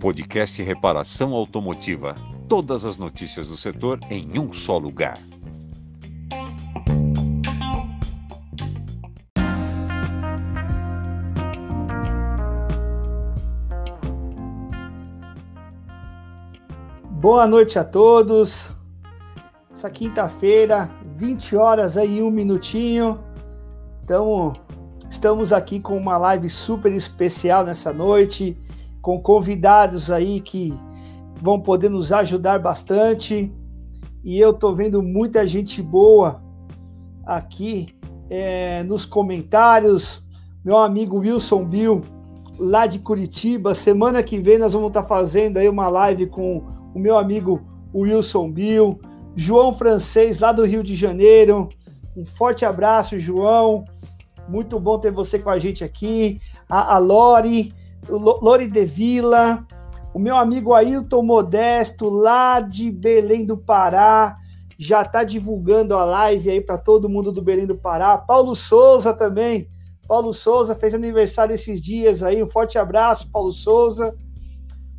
Podcast Reparação Automotiva. Todas as notícias do setor em um só lugar. Boa noite a todos. Essa quinta-feira, 20 horas aí, um minutinho. Então, estamos aqui com uma live super especial nessa noite com convidados aí que vão poder nos ajudar bastante. E eu tô vendo muita gente boa aqui é, nos comentários. Meu amigo Wilson Bill, lá de Curitiba. Semana que vem nós vamos estar tá fazendo aí uma live com o meu amigo Wilson Bill. João Francês, lá do Rio de Janeiro. Um forte abraço, João. Muito bom ter você com a gente aqui. A, a Lori, Lori de Vila, o meu amigo Ailton Modesto, lá de Belém do Pará, já está divulgando a live aí para todo mundo do Belém do Pará. Paulo Souza também. Paulo Souza fez aniversário esses dias aí. Um forte abraço, Paulo Souza.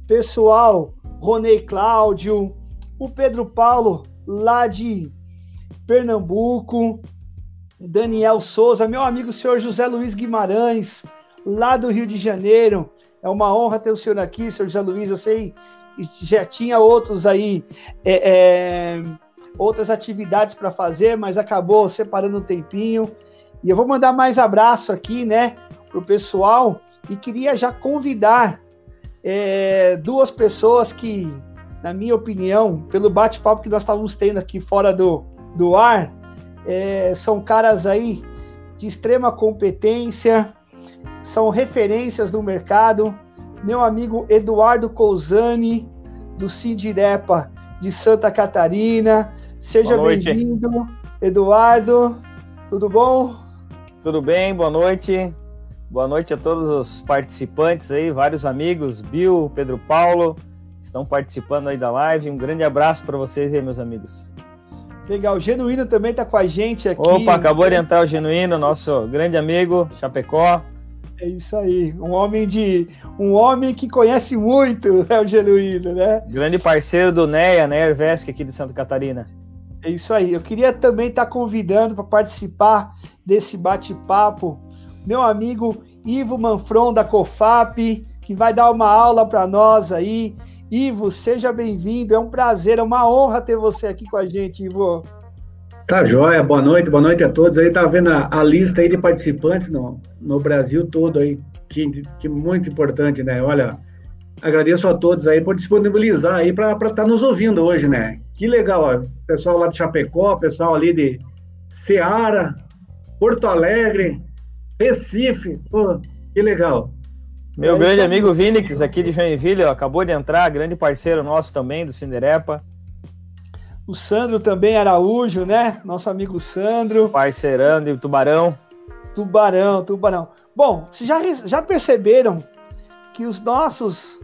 Pessoal, Ronei Cláudio, o Pedro Paulo, lá de Pernambuco, Daniel Souza, meu amigo senhor José Luiz Guimarães, lá do Rio de Janeiro. É uma honra ter o senhor aqui, senhor José Luiz. Eu sei que já tinha outros aí, é, é, outras atividades para fazer, mas acabou separando um tempinho. E eu vou mandar mais abraço aqui, né, para o pessoal. E queria já convidar é, duas pessoas que, na minha opinião, pelo bate-papo que nós estávamos tendo aqui fora do, do ar, é, são caras aí de extrema competência, são referências no mercado. Meu amigo Eduardo Cousani, do Sindirepa de Santa Catarina. Seja bem-vindo, Eduardo. Tudo bom? Tudo bem, boa noite. Boa noite a todos os participantes aí, vários amigos, Bill, Pedro Paulo, estão participando aí da live. Um grande abraço para vocês aí, meus amigos. Legal, o Genuíno também está com a gente aqui. Opa, acabou de entrar o Genuíno, nosso grande amigo, Chapecó. É isso aí, um homem de um homem que conhece muito é o Genuíno, né? Grande parceiro do NEA, né, Ervesc aqui de Santa Catarina. É isso aí. Eu queria também estar convidando para participar desse bate-papo meu amigo Ivo Manfron da COFAP, que vai dar uma aula para nós aí. Ivo, seja bem-vindo. É um prazer, é uma honra ter você aqui com a gente, Ivo. Tá joia, boa noite, boa noite a todos. Aí tá vendo a, a lista aí de participantes no, no Brasil todo aí, que, que muito importante, né? Olha, agradeço a todos aí por disponibilizar aí para estar tá nos ouvindo hoje, né? Que legal, ó. Pessoal lá de Chapecó, pessoal ali de Ceará, Porto Alegre, Recife, pô, que legal. Meu é grande amigo Vinix, aqui de Joinville, ó, acabou de entrar, grande parceiro nosso também, do Cinderepa. O Sandro também, Araújo, né? Nosso amigo Sandro. Parceirando e Tubarão. Tubarão, Tubarão. Bom, vocês já, já perceberam que os nossos.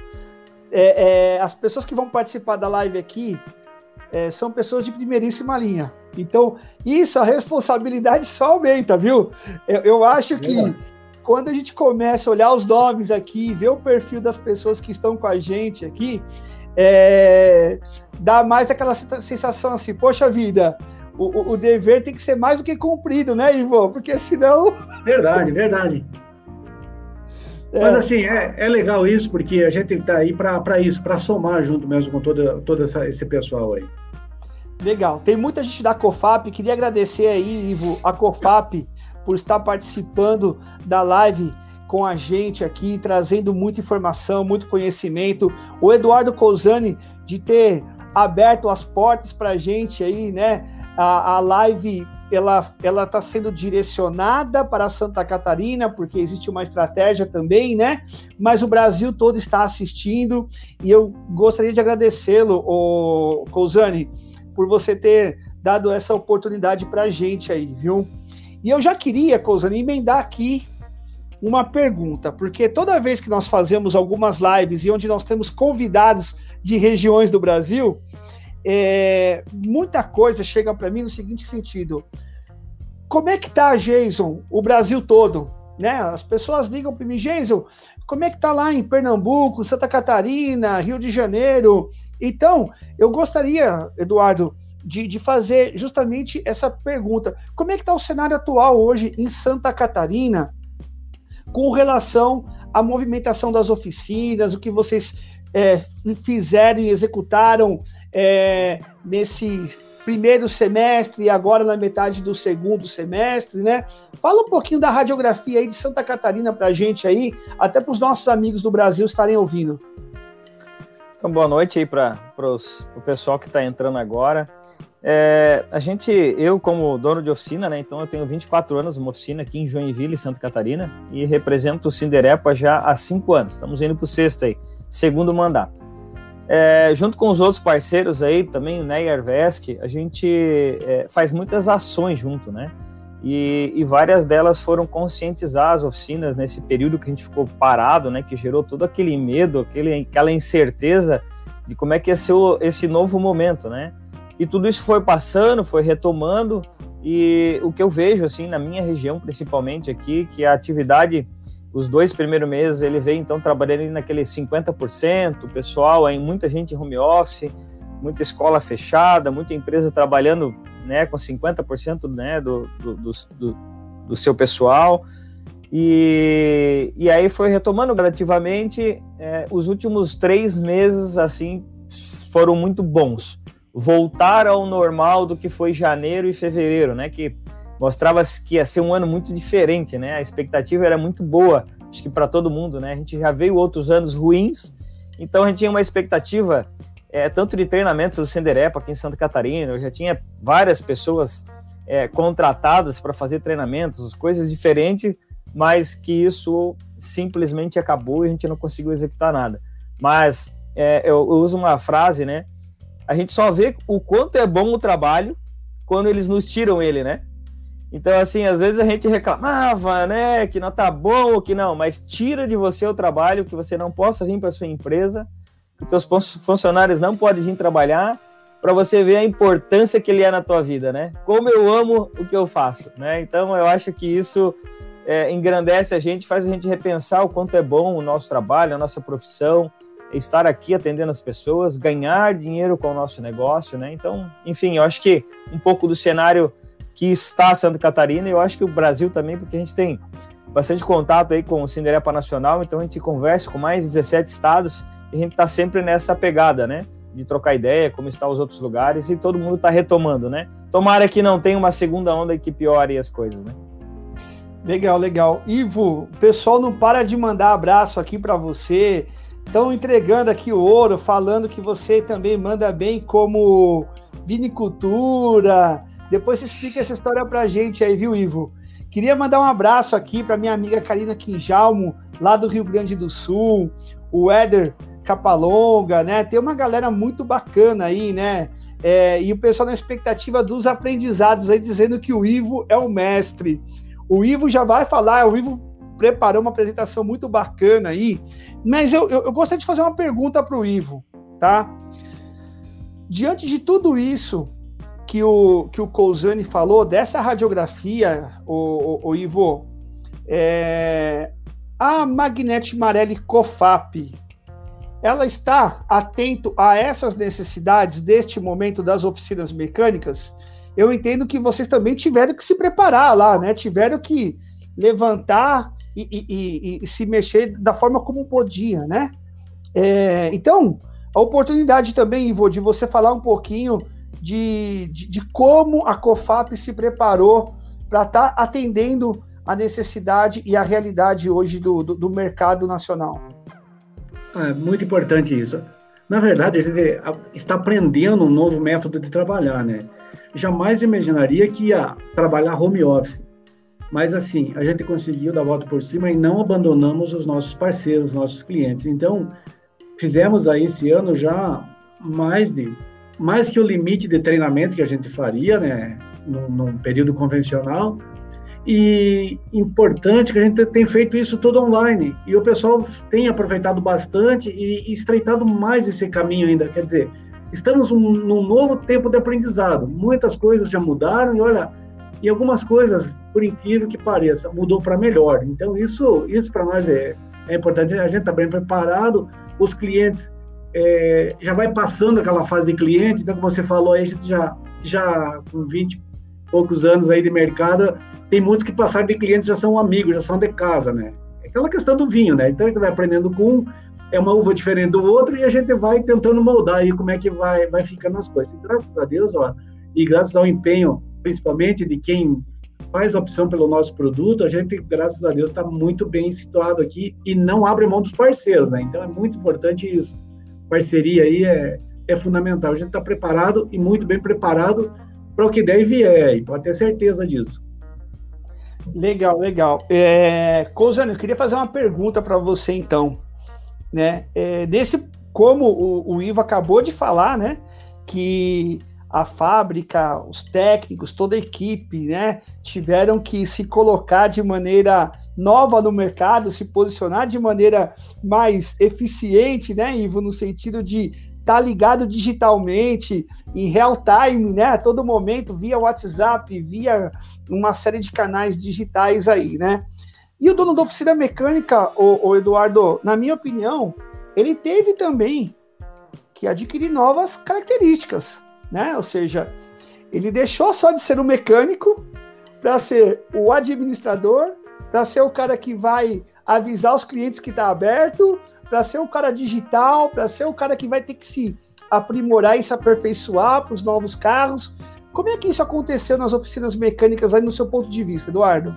É, é, as pessoas que vão participar da live aqui é, são pessoas de primeiríssima linha. Então, isso, a responsabilidade só aumenta, viu? Eu, eu acho que quando a gente começa a olhar os nomes aqui, ver o perfil das pessoas que estão com a gente aqui, é, dá mais aquela sensação assim, poxa vida, o, o, dever tem que ser mais do que cumprido, né, Ivo? Porque senão. Verdade, verdade. É. Mas assim, é, é legal isso, porque a gente está aí para isso, para somar junto mesmo com todo, todo essa, esse pessoal aí. Legal. Tem muita gente da COFAP. Queria agradecer aí, Ivo, a COFAP, por estar participando da live com a gente aqui, trazendo muita informação, muito conhecimento. O Eduardo Cousani, de ter aberto as portas para a gente aí, né? A, a live ela ela está sendo direcionada para Santa Catarina porque existe uma estratégia também, né? Mas o Brasil todo está assistindo e eu gostaria de agradecê-lo, o Cousani, por você ter dado essa oportunidade para a gente aí, viu? E eu já queria, Cousani, emendar aqui uma pergunta, porque toda vez que nós fazemos algumas lives e onde nós temos convidados de regiões do Brasil, é, muita coisa chega para mim no seguinte sentido: como é que tá, Jason, o Brasil todo? né? As pessoas ligam para mim, Geisel, como é que tá lá em Pernambuco, Santa Catarina, Rio de Janeiro? Então, eu gostaria, Eduardo, de, de fazer justamente essa pergunta. Como é que está o cenário atual hoje em Santa Catarina com relação à movimentação das oficinas, o que vocês é, fizeram e executaram é, nesse primeiro semestre e agora na metade do segundo semestre, né? Fala um pouquinho da radiografia aí de Santa Catarina para a gente aí, até para os nossos amigos do Brasil estarem ouvindo. Então, boa noite aí para o pessoal que está entrando agora. É, a gente, eu como dono de oficina, né, então eu tenho 24 anos, uma oficina aqui em Joinville, Santa Catarina, e represento o Cinderepa já há cinco anos. Estamos indo para o sexto aí, segundo mandato. É, junto com os outros parceiros aí, também o NEI e Arvesc, a gente é, faz muitas ações junto, né? E, e, várias delas foram conscientizar as oficinas nesse período que a gente ficou parado, né? Que gerou todo aquele medo, aquele, aquela incerteza de como é que ia ser o, esse novo momento, né? E tudo isso foi passando, foi retomando, e o que eu vejo, assim, na minha região, principalmente aqui, que a atividade, os dois primeiros meses, ele veio, então, trabalhando naquele 50%, o pessoal, aí, muita gente home office, muita escola fechada, muita empresa trabalhando, né, com 50% né, do, do, do, do seu pessoal, e, e aí foi retomando gradativamente, é, os últimos três meses, assim, foram muito bons voltar ao normal do que foi janeiro e fevereiro, né? Que mostrava que ia ser um ano muito diferente, né? A expectativa era muito boa, acho que para todo mundo, né? A gente já veio outros anos ruins, então a gente tinha uma expectativa é, tanto de treinamentos do Senderepa aqui em Santa Catarina, eu já tinha várias pessoas é, contratadas para fazer treinamentos, coisas diferentes, mas que isso simplesmente acabou e a gente não conseguiu executar nada. Mas é, eu, eu uso uma frase, né? A gente só vê o quanto é bom o trabalho quando eles nos tiram ele, né? Então, assim, às vezes a gente reclamava, né, que não tá bom ou que não, mas tira de você o trabalho, que você não possa vir para sua empresa, que os teus funcionários não podem vir trabalhar, para você ver a importância que ele é na tua vida, né? Como eu amo o que eu faço, né? Então, eu acho que isso é, engrandece a gente, faz a gente repensar o quanto é bom o nosso trabalho, a nossa profissão, estar aqui atendendo as pessoas, ganhar dinheiro com o nosso negócio, né? Então, enfim, eu acho que um pouco do cenário que está Santa Catarina, eu acho que o Brasil também, porque a gente tem bastante contato aí com o Cinderepa Nacional, então a gente conversa com mais 17 estados e a gente está sempre nessa pegada, né? De trocar ideia, como estão os outros lugares, e todo mundo está retomando, né? Tomara que não tenha uma segunda onda que piore as coisas, né? Legal, legal. Ivo, o pessoal não para de mandar abraço aqui para você. Estão entregando aqui o ouro, falando que você também manda bem como vinicultura. Depois explica essa história pra gente aí, viu, Ivo? Queria mandar um abraço aqui para minha amiga Karina Quinjalmo, lá do Rio Grande do Sul, o Éder Capalonga, né? Tem uma galera muito bacana aí, né? É, e o pessoal na expectativa dos aprendizados aí, dizendo que o Ivo é o mestre. O Ivo já vai falar, o Ivo preparou uma apresentação muito bacana aí, mas eu, eu, eu gostaria de fazer uma pergunta para o Ivo, tá? Diante de tudo isso que o, que o Cousani falou, dessa radiografia, o, o, o Ivo, é, a Magnete Marelli COFAP, ela está atento a essas necessidades deste momento das oficinas mecânicas? Eu entendo que vocês também tiveram que se preparar lá, né? Tiveram que levantar e, e, e, se mexer da forma como podia, né? É, então, a oportunidade também, Ivo, de você falar um pouquinho de, de, de como a COFAP se preparou para estar tá atendendo a necessidade e a realidade hoje do, do, do mercado nacional. É muito importante isso. Na verdade, a gente está aprendendo um novo método de trabalhar, né? Jamais imaginaria que ia trabalhar home office. Mas assim, a gente conseguiu dar a volta por cima e não abandonamos os nossos parceiros, nossos clientes. Então, fizemos aí esse ano já mais de mais que o limite de treinamento que a gente faria, né, num, num período convencional. E importante que a gente tem feito isso tudo online e o pessoal tem aproveitado bastante e, e estreitado mais esse caminho ainda. Quer dizer, estamos num, num novo tempo de aprendizado. Muitas coisas já mudaram e olha, e algumas coisas, por incrível que pareça, mudou para melhor. Então, isso, isso para nós é, é importante. A gente está bem preparado, os clientes é, já vai passando aquela fase de cliente, então, como você falou, aí a gente já, já com 20 e poucos anos aí de mercado, tem muitos que passaram de clientes já são amigos, já são de casa, né? É aquela questão do vinho, né? Então, a gente vai aprendendo com um, é uma uva diferente do outro, e a gente vai tentando moldar aí como é que vai, vai ficando as coisas. E, graças a Deus, ó, e graças ao empenho principalmente de quem faz opção pelo nosso produto, a gente, graças a Deus, está muito bem situado aqui e não abre mão dos parceiros, né? Então é muito importante isso. Parceria aí é, é fundamental. A gente está preparado e muito bem preparado para o que der e vier, e pode ter certeza disso. Legal, legal. É, Cozano, eu queria fazer uma pergunta para você então, né? É, desse, como o, o Ivo acabou de falar, né? Que a fábrica, os técnicos, toda a equipe, né, tiveram que se colocar de maneira nova no mercado, se posicionar de maneira mais eficiente, né, Ivo, no sentido de estar tá ligado digitalmente, em real time, né, a todo momento, via WhatsApp, via uma série de canais digitais aí, né. E o dono da oficina mecânica, o, o Eduardo, na minha opinião, ele teve também que adquirir novas características, né? Ou seja, ele deixou só de ser o mecânico para ser o administrador, para ser o cara que vai avisar os clientes que está aberto, para ser o cara digital, para ser o cara que vai ter que se aprimorar e se aperfeiçoar para os novos carros. Como é que isso aconteceu nas oficinas mecânicas aí no seu ponto de vista, Eduardo?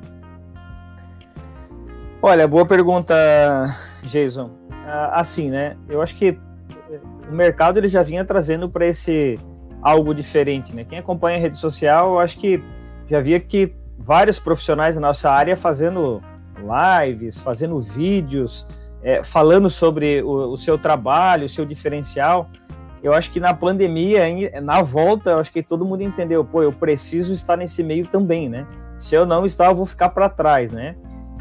Olha, boa pergunta, Jason. Ah, assim, né? Eu acho que o mercado ele já vinha trazendo para esse algo diferente, né? Quem acompanha a rede social, eu acho que já via que vários profissionais da nossa área fazendo lives, fazendo vídeos, é, falando sobre o, o, seu trabalho, o seu diferencial. Eu acho que na pandemia, na volta, eu acho que todo mundo entendeu, pô, eu preciso estar nesse meio também, né? Se eu não estar, eu vou ficar para trás, né?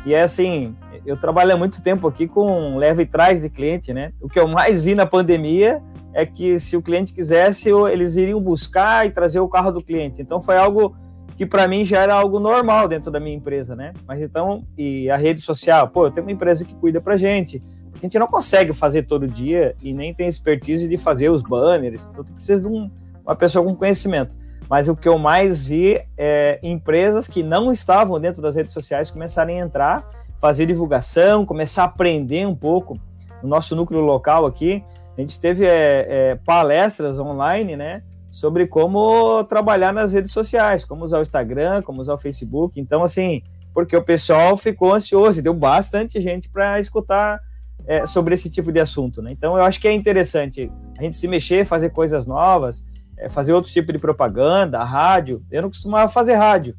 E é assim, eu trabalho há muito tempo aqui com leve trás de cliente, né? O que eu mais vi na pandemia é que se o cliente quisesse, eles iriam buscar e trazer o carro do cliente. Então foi algo que para mim já era algo normal dentro da minha empresa, né? Mas então, e a rede social, pô, eu tenho uma empresa que cuida pra gente. A gente não consegue fazer todo dia e nem tem expertise de fazer os banners, então tu precisa de um, uma pessoa com conhecimento. Mas o que eu mais vi é empresas que não estavam dentro das redes sociais começarem a entrar, fazer divulgação, começar a aprender um pouco no nosso núcleo local aqui, a gente teve é, é, palestras online, né? Sobre como trabalhar nas redes sociais, como usar o Instagram, como usar o Facebook. Então, assim, porque o pessoal ficou ansioso e deu bastante gente para escutar é, sobre esse tipo de assunto, né? Então, eu acho que é interessante a gente se mexer, fazer coisas novas, é, fazer outro tipo de propaganda, rádio. Eu não costumava fazer rádio,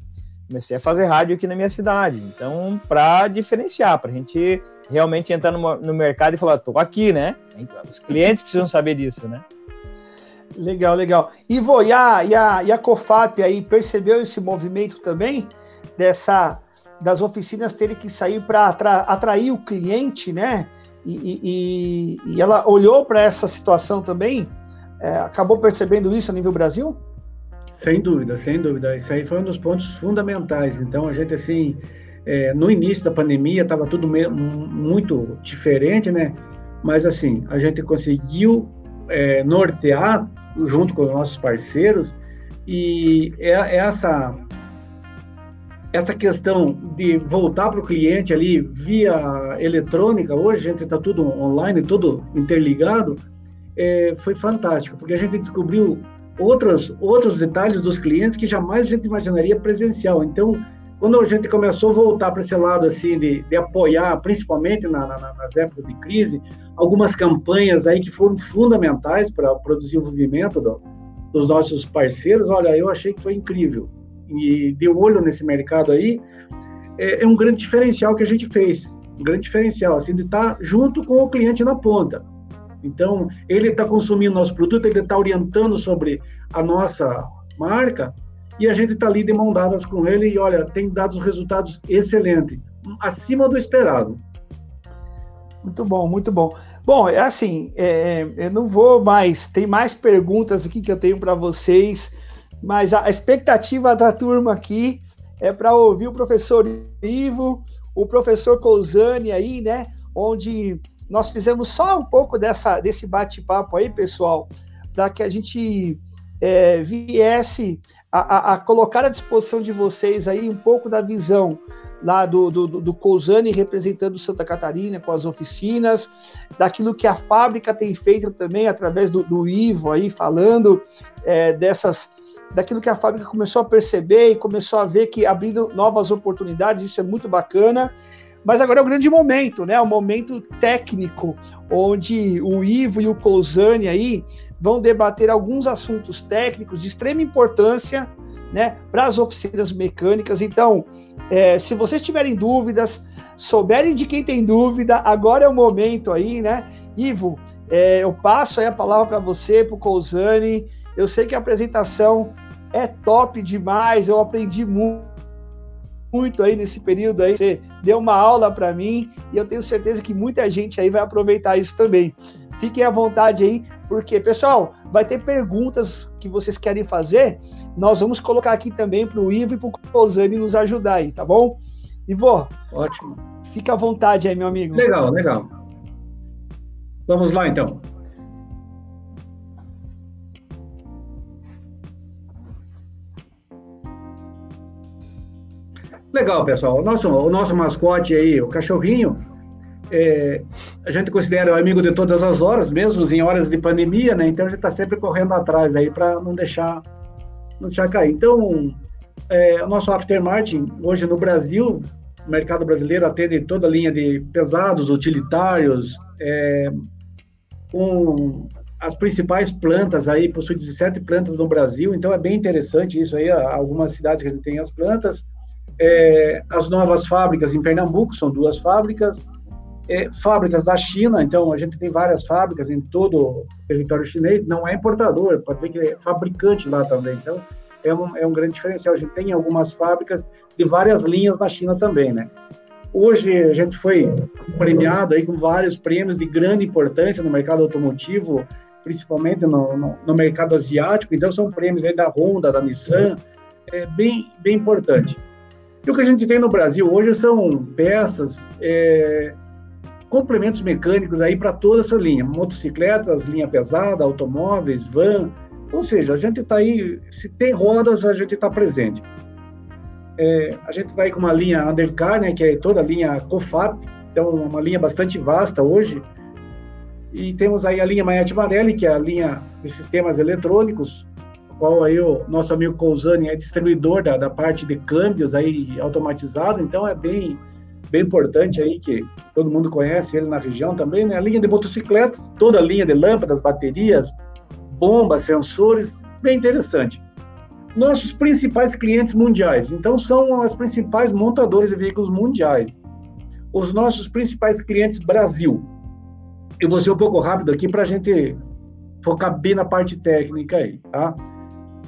comecei a fazer rádio aqui na minha cidade. Então, para diferenciar, para a gente realmente entrar no, no mercado e falar, tô aqui, né? Os clientes precisam saber disso, né? Legal, legal. Ivo, e a, e a, e a COFAP aí percebeu esse movimento também dessa das oficinas terem que sair para atra, atrair o cliente, né? E, e, e ela olhou para essa situação também, é, acabou percebendo isso a nível Brasil? Sem dúvida, sem dúvida. Isso aí foi um dos pontos fundamentais. Então, a gente, assim, é, no início da pandemia estava tudo muito diferente, né? Mas assim, a gente conseguiu é, nortear junto com os nossos parceiros e é, é essa essa questão de voltar para o cliente ali via eletrônica, hoje a gente está tudo online, tudo interligado, é, foi fantástico, porque a gente descobriu outros, outros detalhes dos clientes que jamais a gente imaginaria presencial. Então, quando a gente começou a voltar para esse lado assim de, de apoiar, principalmente na, na, nas épocas de crise, algumas campanhas aí que foram fundamentais para o desenvolvimento do, dos nossos parceiros, olha, eu achei que foi incrível. E de olho nesse mercado aí, é, é um grande diferencial que a gente fez, um grande diferencial, assim, de estar junto com o cliente na ponta. Então, ele está consumindo nosso produto, ele está orientando sobre a nossa marca, e a gente está ali de mão dadas com ele e olha, tem dado resultados excelentes, acima do esperado. Muito bom, muito bom. Bom, é assim, é, eu não vou mais, tem mais perguntas aqui que eu tenho para vocês, mas a expectativa da turma aqui é para ouvir o professor Ivo, o professor Cousani aí, né? Onde nós fizemos só um pouco dessa, desse bate-papo aí, pessoal, para que a gente é, viesse a, a, a, colocar à disposição de vocês aí um pouco da visão lá do, do, do Cousani representando Santa Catarina com as oficinas, daquilo que a fábrica tem feito também através do, do Ivo aí falando é, dessas daquilo que a fábrica começou a perceber e começou a ver que abrindo novas oportunidades, isso é muito bacana. Mas agora é o grande momento, né? O momento técnico, onde o Ivo e o Cousani aí vão debater alguns assuntos técnicos de extrema importância, né, para as oficinas mecânicas. Então, é, se vocês tiverem dúvidas, souberem de quem tem dúvida, agora é o momento aí, né? Ivo, é, eu passo aí a palavra para você, para o Cousani. Eu sei que a apresentação é top demais, eu aprendi muito muito aí nesse período aí, você deu uma aula para mim e eu tenho certeza que muita gente aí vai aproveitar isso também. Fiquem à vontade aí, porque, pessoal, vai ter perguntas que vocês querem fazer, nós vamos colocar aqui também para o Ivo e para o Cosani nos ajudar aí, tá bom? Ivo, ótimo. Fica à vontade aí, meu amigo. Legal, legal. Vamos lá, então. Legal, pessoal. O nosso, o nosso mascote aí, o cachorrinho, é, a gente considera o amigo de todas as horas, mesmo em horas de pandemia, né? Então a gente está sempre correndo atrás aí para não deixar, não deixar cair. Então, é, o nosso aftermarket, hoje no Brasil, o mercado brasileiro atende toda a linha de pesados, utilitários, é, com as principais plantas aí, possui 17 plantas no Brasil, então é bem interessante isso aí, algumas cidades que a gente tem as plantas, é, as novas fábricas em Pernambuco, são duas fábricas, é, fábricas da China, então a gente tem várias fábricas em todo o território chinês, não é importador, pode ver que é fabricante lá também, então é um, é um grande diferencial. A gente tem algumas fábricas de várias linhas na China também, né? Hoje a gente foi premiado aí com vários prêmios de grande importância no mercado automotivo, principalmente no, no, no mercado asiático, então são prêmios aí da Honda, da Nissan, é bem, bem importante. E o que a gente tem no Brasil hoje são peças, é, complementos mecânicos aí para toda essa linha, motocicletas, linha pesada, automóveis, van, ou seja, a gente está aí, se tem rodas, a gente está presente. É, a gente está aí com uma linha undercar, né, que é toda a linha COFAP, então uma linha bastante vasta hoje, e temos aí a linha Maete Marelli, que é a linha de sistemas eletrônicos, qual aí o nosso amigo Cousani é distribuidor da, da parte de câmbios aí automatizado, então é bem bem importante aí que todo mundo conhece ele na região também, né? A linha de motocicletas, toda a linha de lâmpadas, baterias, bombas, sensores, bem interessante. Nossos principais clientes mundiais, então são as principais montadoras de veículos mundiais. Os nossos principais clientes Brasil. Eu vou ser um pouco rápido aqui para a gente focar bem na parte técnica aí, tá?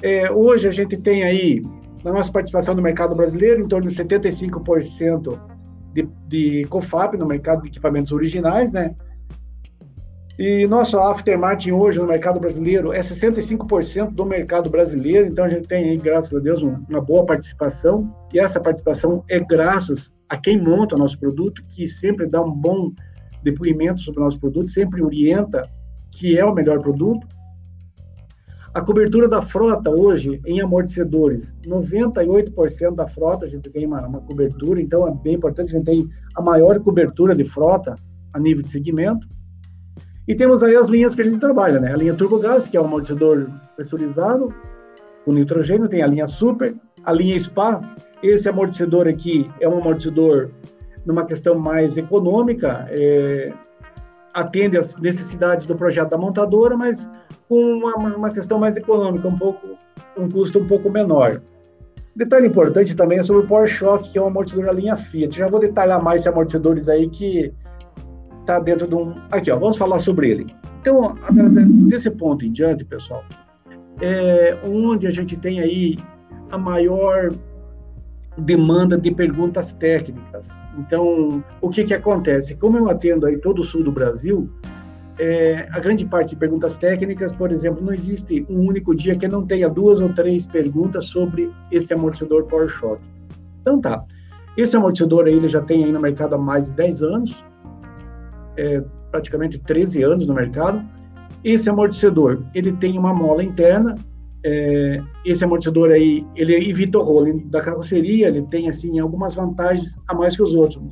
É, hoje a gente tem aí, na nossa participação no mercado brasileiro, em torno de 75% de, de COFAP no mercado de equipamentos originais, né? E nosso aftermarket hoje no mercado brasileiro é 65% do mercado brasileiro, então a gente tem aí, graças a Deus, uma boa participação, e essa participação é graças a quem monta o nosso produto, que sempre dá um bom depoimento sobre o nosso produto, sempre orienta que é o melhor produto, a cobertura da frota hoje em amortecedores, 98% da frota a gente tem uma, uma, cobertura, então é bem importante, a gente tem a maior cobertura de frota a nível de segmento. E temos aí as linhas que a gente trabalha, né? A linha turbogás, que é o amortecedor pressurizado, o nitrogênio, tem a linha super, a linha SPA, esse amortecedor aqui é um amortecedor numa questão mais econômica, é, atende às necessidades do projeto da montadora, mas com uma, uma questão mais econômica, um pouco um custo um pouco menor. Detalhe importante também é sobre o Power Shock, que é um amortecedor da linha Fiat. Já vou detalhar mais esses amortecedores aí que está dentro de um. Aqui, ó, vamos falar sobre ele. Então, desse ponto em diante, pessoal, é onde a gente tem aí a maior demanda de perguntas técnicas. Então, o que que acontece? Como eu atendo aí todo o sul do Brasil, é, a grande parte de perguntas técnicas, por exemplo, não existe um único dia que não tenha duas ou três perguntas sobre esse amortecedor Power Shock. Então tá. Esse amortecedor aí, ele já tem aí no mercado há mais de 10 anos, é, praticamente 13 anos no mercado. Esse amortecedor, ele tem uma mola interna, é, esse amortecedor aí, ele evita o rolo da carroceria, ele tem, assim, algumas vantagens a mais que os outros.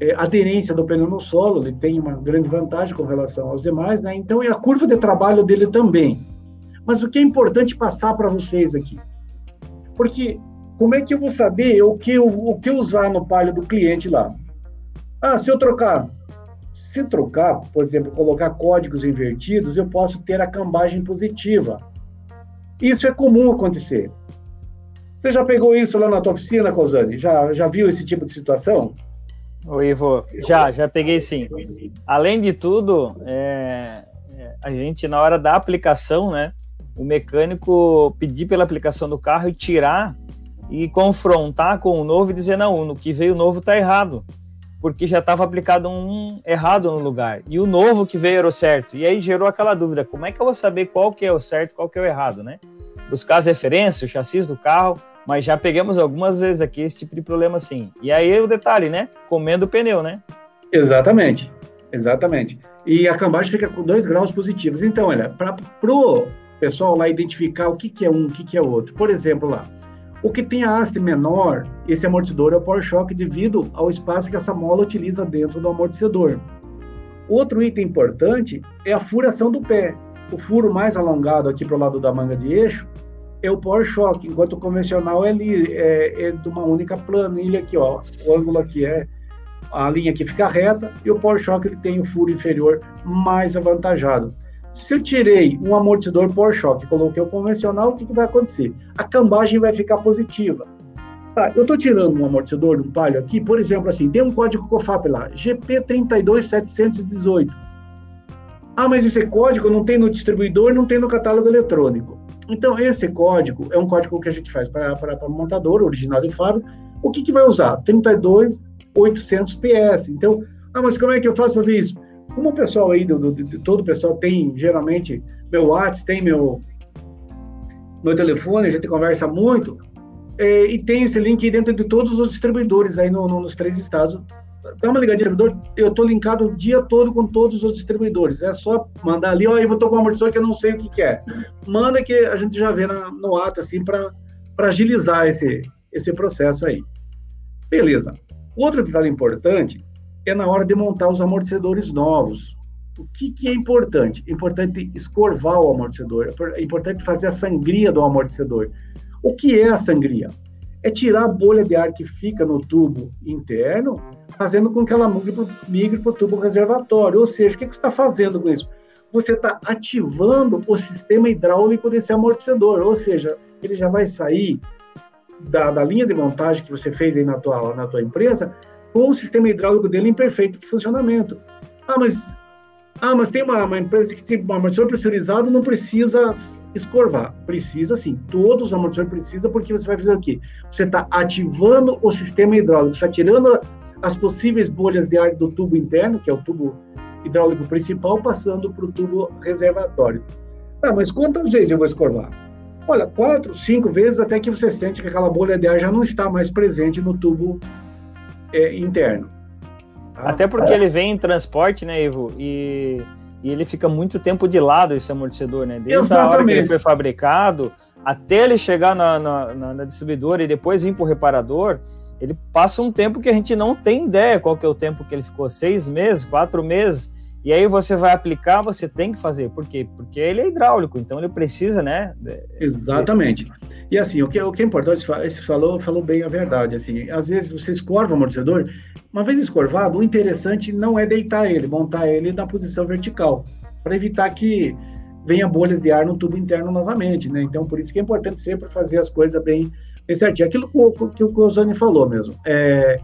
É, aderência do pneu no solo, ele tem uma grande vantagem com relação aos demais, né? Então, é a curva de trabalho dele também. Mas o que é importante passar para vocês aqui? Porque como é que eu vou saber o que, o que usar no palio do cliente lá? Ah, se eu trocar, se trocar, por exemplo, colocar códigos invertidos, eu posso ter a cambagem positiva. Isso é comum acontecer. Você já pegou isso lá na tua oficina, Cosane? Já, já viu esse tipo de situação? O Ivo, já, já peguei sim. Além de tudo, é, é, a gente, na hora da aplicação, né, o mecânico pedir pela aplicação do carro e tirar e confrontar com o novo e dizer, não, no que veio novo está errado, porque já estava aplicado um errado no lugar, e o novo que veio era o certo, e aí gerou aquela dúvida, como é que eu vou saber qual que é o certo qual que é o errado, né? Buscar as referências, o chassi do carro, mas já pegamos algumas vezes aqui esse tipo de problema sim. E aí o detalhe, né? Comendo o pneu, né? Exatamente, exatamente. E a cambagem fica com dois graus positivos. Então, olha, para pro pessoal lá identificar o que, que é um, o que, que é outro. Por exemplo, lá, o que tem a haste menor, esse amortecedor é o power shock devido ao espaço que essa mola utiliza dentro do amortecedor. Outro item importante é a furação do pé. O furo mais alongado aqui para o lado da manga de eixo é o power shock, enquanto o convencional é, é, é de uma única planilha aqui, ó. O ângulo aqui é a linha que fica reta e o power shock ele tem o furo inferior mais avantajado. Se eu tirei um amortecedor choque e coloquei o convencional, o que, que, vai acontecer? A cambagem vai ficar positiva. Tá, eu estou tirando um amortecedor, um palio aqui, por exemplo, assim, tem um código COFAP lá, GP32718. Ah, mas esse código não tem no distribuidor, não tem no catálogo eletrônico. Então, esse código é um código que a gente faz para montador, original de fábrica. O que, que vai usar? 32800 PS. Então, ah, mas como é que eu faço para ver isso? Como o pessoal aí, do, do, todo o pessoal tem geralmente meu WhatsApp, tem meu, meu telefone, a gente conversa muito, é, e tem esse link dentro de todos os distribuidores aí no, no, nos três estados. Dá uma ligadinha eu estou linkado o dia todo com todos os distribuidores. É só mandar ali, ó, oh, eu vou tocar um amortecedor que eu não sei o que, que é. Manda que a gente já vê na, no ato, assim, para agilizar esse, esse processo aí. Beleza. Outro detalhe importante é na hora de montar os amortecedores novos. O que, que é importante? É importante escorvar o amortecedor, é importante fazer a sangria do amortecedor. O que é a sangria? É tirar a bolha de ar que fica no tubo interno, fazendo com que ela migre para o tubo reservatório. Ou seja, o que, que você está fazendo com isso? Você está ativando o sistema hidráulico desse amortecedor, ou seja, ele já vai sair da, da linha de montagem que você fez aí na tua, na tua empresa, com o sistema hidráulico dele em perfeito funcionamento. Ah, mas, ah, mas tem uma, uma empresa que tem um amortecedor pressurizado, não precisa escorvar. Precisa sim, todos os amortecedores precisam, porque você vai fazer o quê? Você está ativando o sistema hidráulico, está tirando as possíveis bolhas de ar do tubo interno, que é o tubo hidráulico principal, passando para o tubo reservatório. Ah, mas quantas vezes eu vou escorvar? Olha, quatro, cinco vezes até que você sente que aquela bolha de ar já não está mais presente no tubo é, interno. Tá? Até porque ele vem em transporte, né, Ivo? E, e, ele fica muito tempo de lado, esse amortecedor, né? Desde Exatamente. a hora que ele foi fabricado até ele chegar na, na, na, na distribuidora e depois vir para o reparador, ele passa um tempo que a gente não tem ideia qual que é o tempo que ele ficou, seis meses, quatro meses, e aí você vai aplicar, você tem que fazer. Por quê? Porque ele é hidráulico, então ele precisa, né? Exatamente. E assim, o que, o que é importante, você falou, falou bem a verdade. Assim, às vezes você escorva o amortecedor, uma vez escorvado, o interessante não é deitar ele, montar ele na posição vertical, para evitar que venha bolhas de ar no tubo interno novamente, né? Então, por isso que é importante sempre fazer as coisas bem, bem certinho. Aquilo que, o Cosani falou mesmo. É,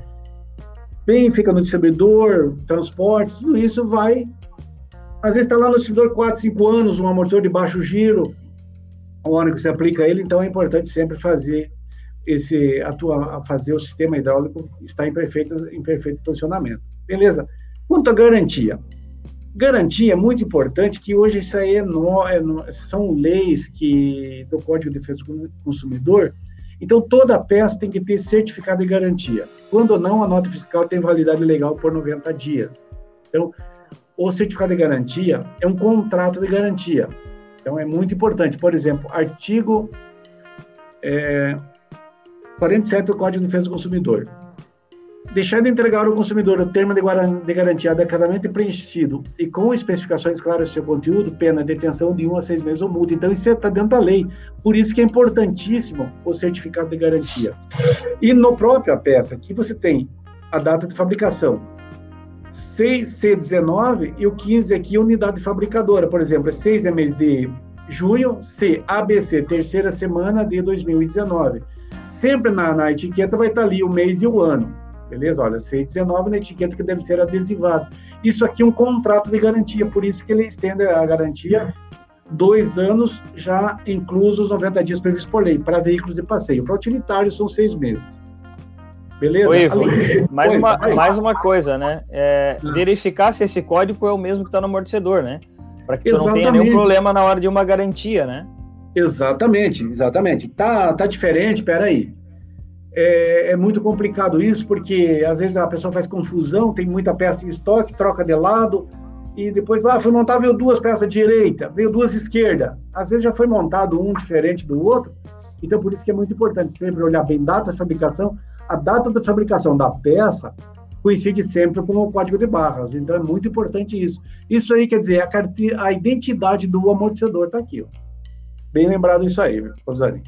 bem, fica no distribuidor, transporte, tudo isso vai. Às vezes está lá no distribuidor 4, 5 anos, um amortecedor de baixo giro, que você aplica ele, então é importante sempre fazer esse atua, fazer o sistema hidráulico estar em perfeito, em perfeito funcionamento. Beleza? Quanto à garantia. Garantia é muito importante, que hoje isso aí é no, é no, são leis que do Código de Defesa do Consumidor, Então, toda peça tem que ter certificado de garantia. Quando não, a nota fiscal tem validade legal por 90 dias. Então, o certificado de garantia é um contrato de garantia. Então, é muito importante. Por exemplo, artigo é, 47 do Código de Defesa do Consumidor deixar de entregar ao consumidor o termo de, garantia adequadamente preenchido e com especificações claras do seu conteúdo, pena detenção de um a seis meses ou multa. Então, isso está dentro da lei. Por isso que é importantíssimo o certificado de garantia. E no próprio peça, aqui você tem a data de fabricação, 6C19 e o 15 aqui, unidade fabricadora. Por exemplo, 6 é mês de junho, C, ABC, terceira semana de 2019. Sempre na, na etiqueta vai estar ali o mês e o ano beleza? Olha, 619 na etiqueta que deve ser adesivado. Isso aqui é um contrato de garantia, por isso que ele estende a garantia dois anos, já inclusos os 90 dias previstos por lei, para veículos de passeio. Para utilitários, são seis meses. Beleza? Oi, Ivo, mais, Oi, uma, mais uma coisa, né? É, ah. Verificar se esse código é o mesmo que está no amortecedor, né? Para que não tenha nenhum problema na hora de uma garantia, né? Exatamente, exatamente. Tá, tá diferente, peraí é, é, muito complicado isso, porque às vezes a pessoa faz confusão, tem muita peça em estoque, troca de lado, e depois lá foi montar, veio duas peças direita, veio duas esquerda. Às vezes já foi montado um diferente do outro, então por isso que é muito importante sempre olhar bem data de fabricação. A data da fabricação da peça coincide sempre com o código de barras, então é muito importante isso. Isso aí quer dizer, a, a identidade do amortecedor está aqui. Ó. Bem lembrado isso aí, Rosane.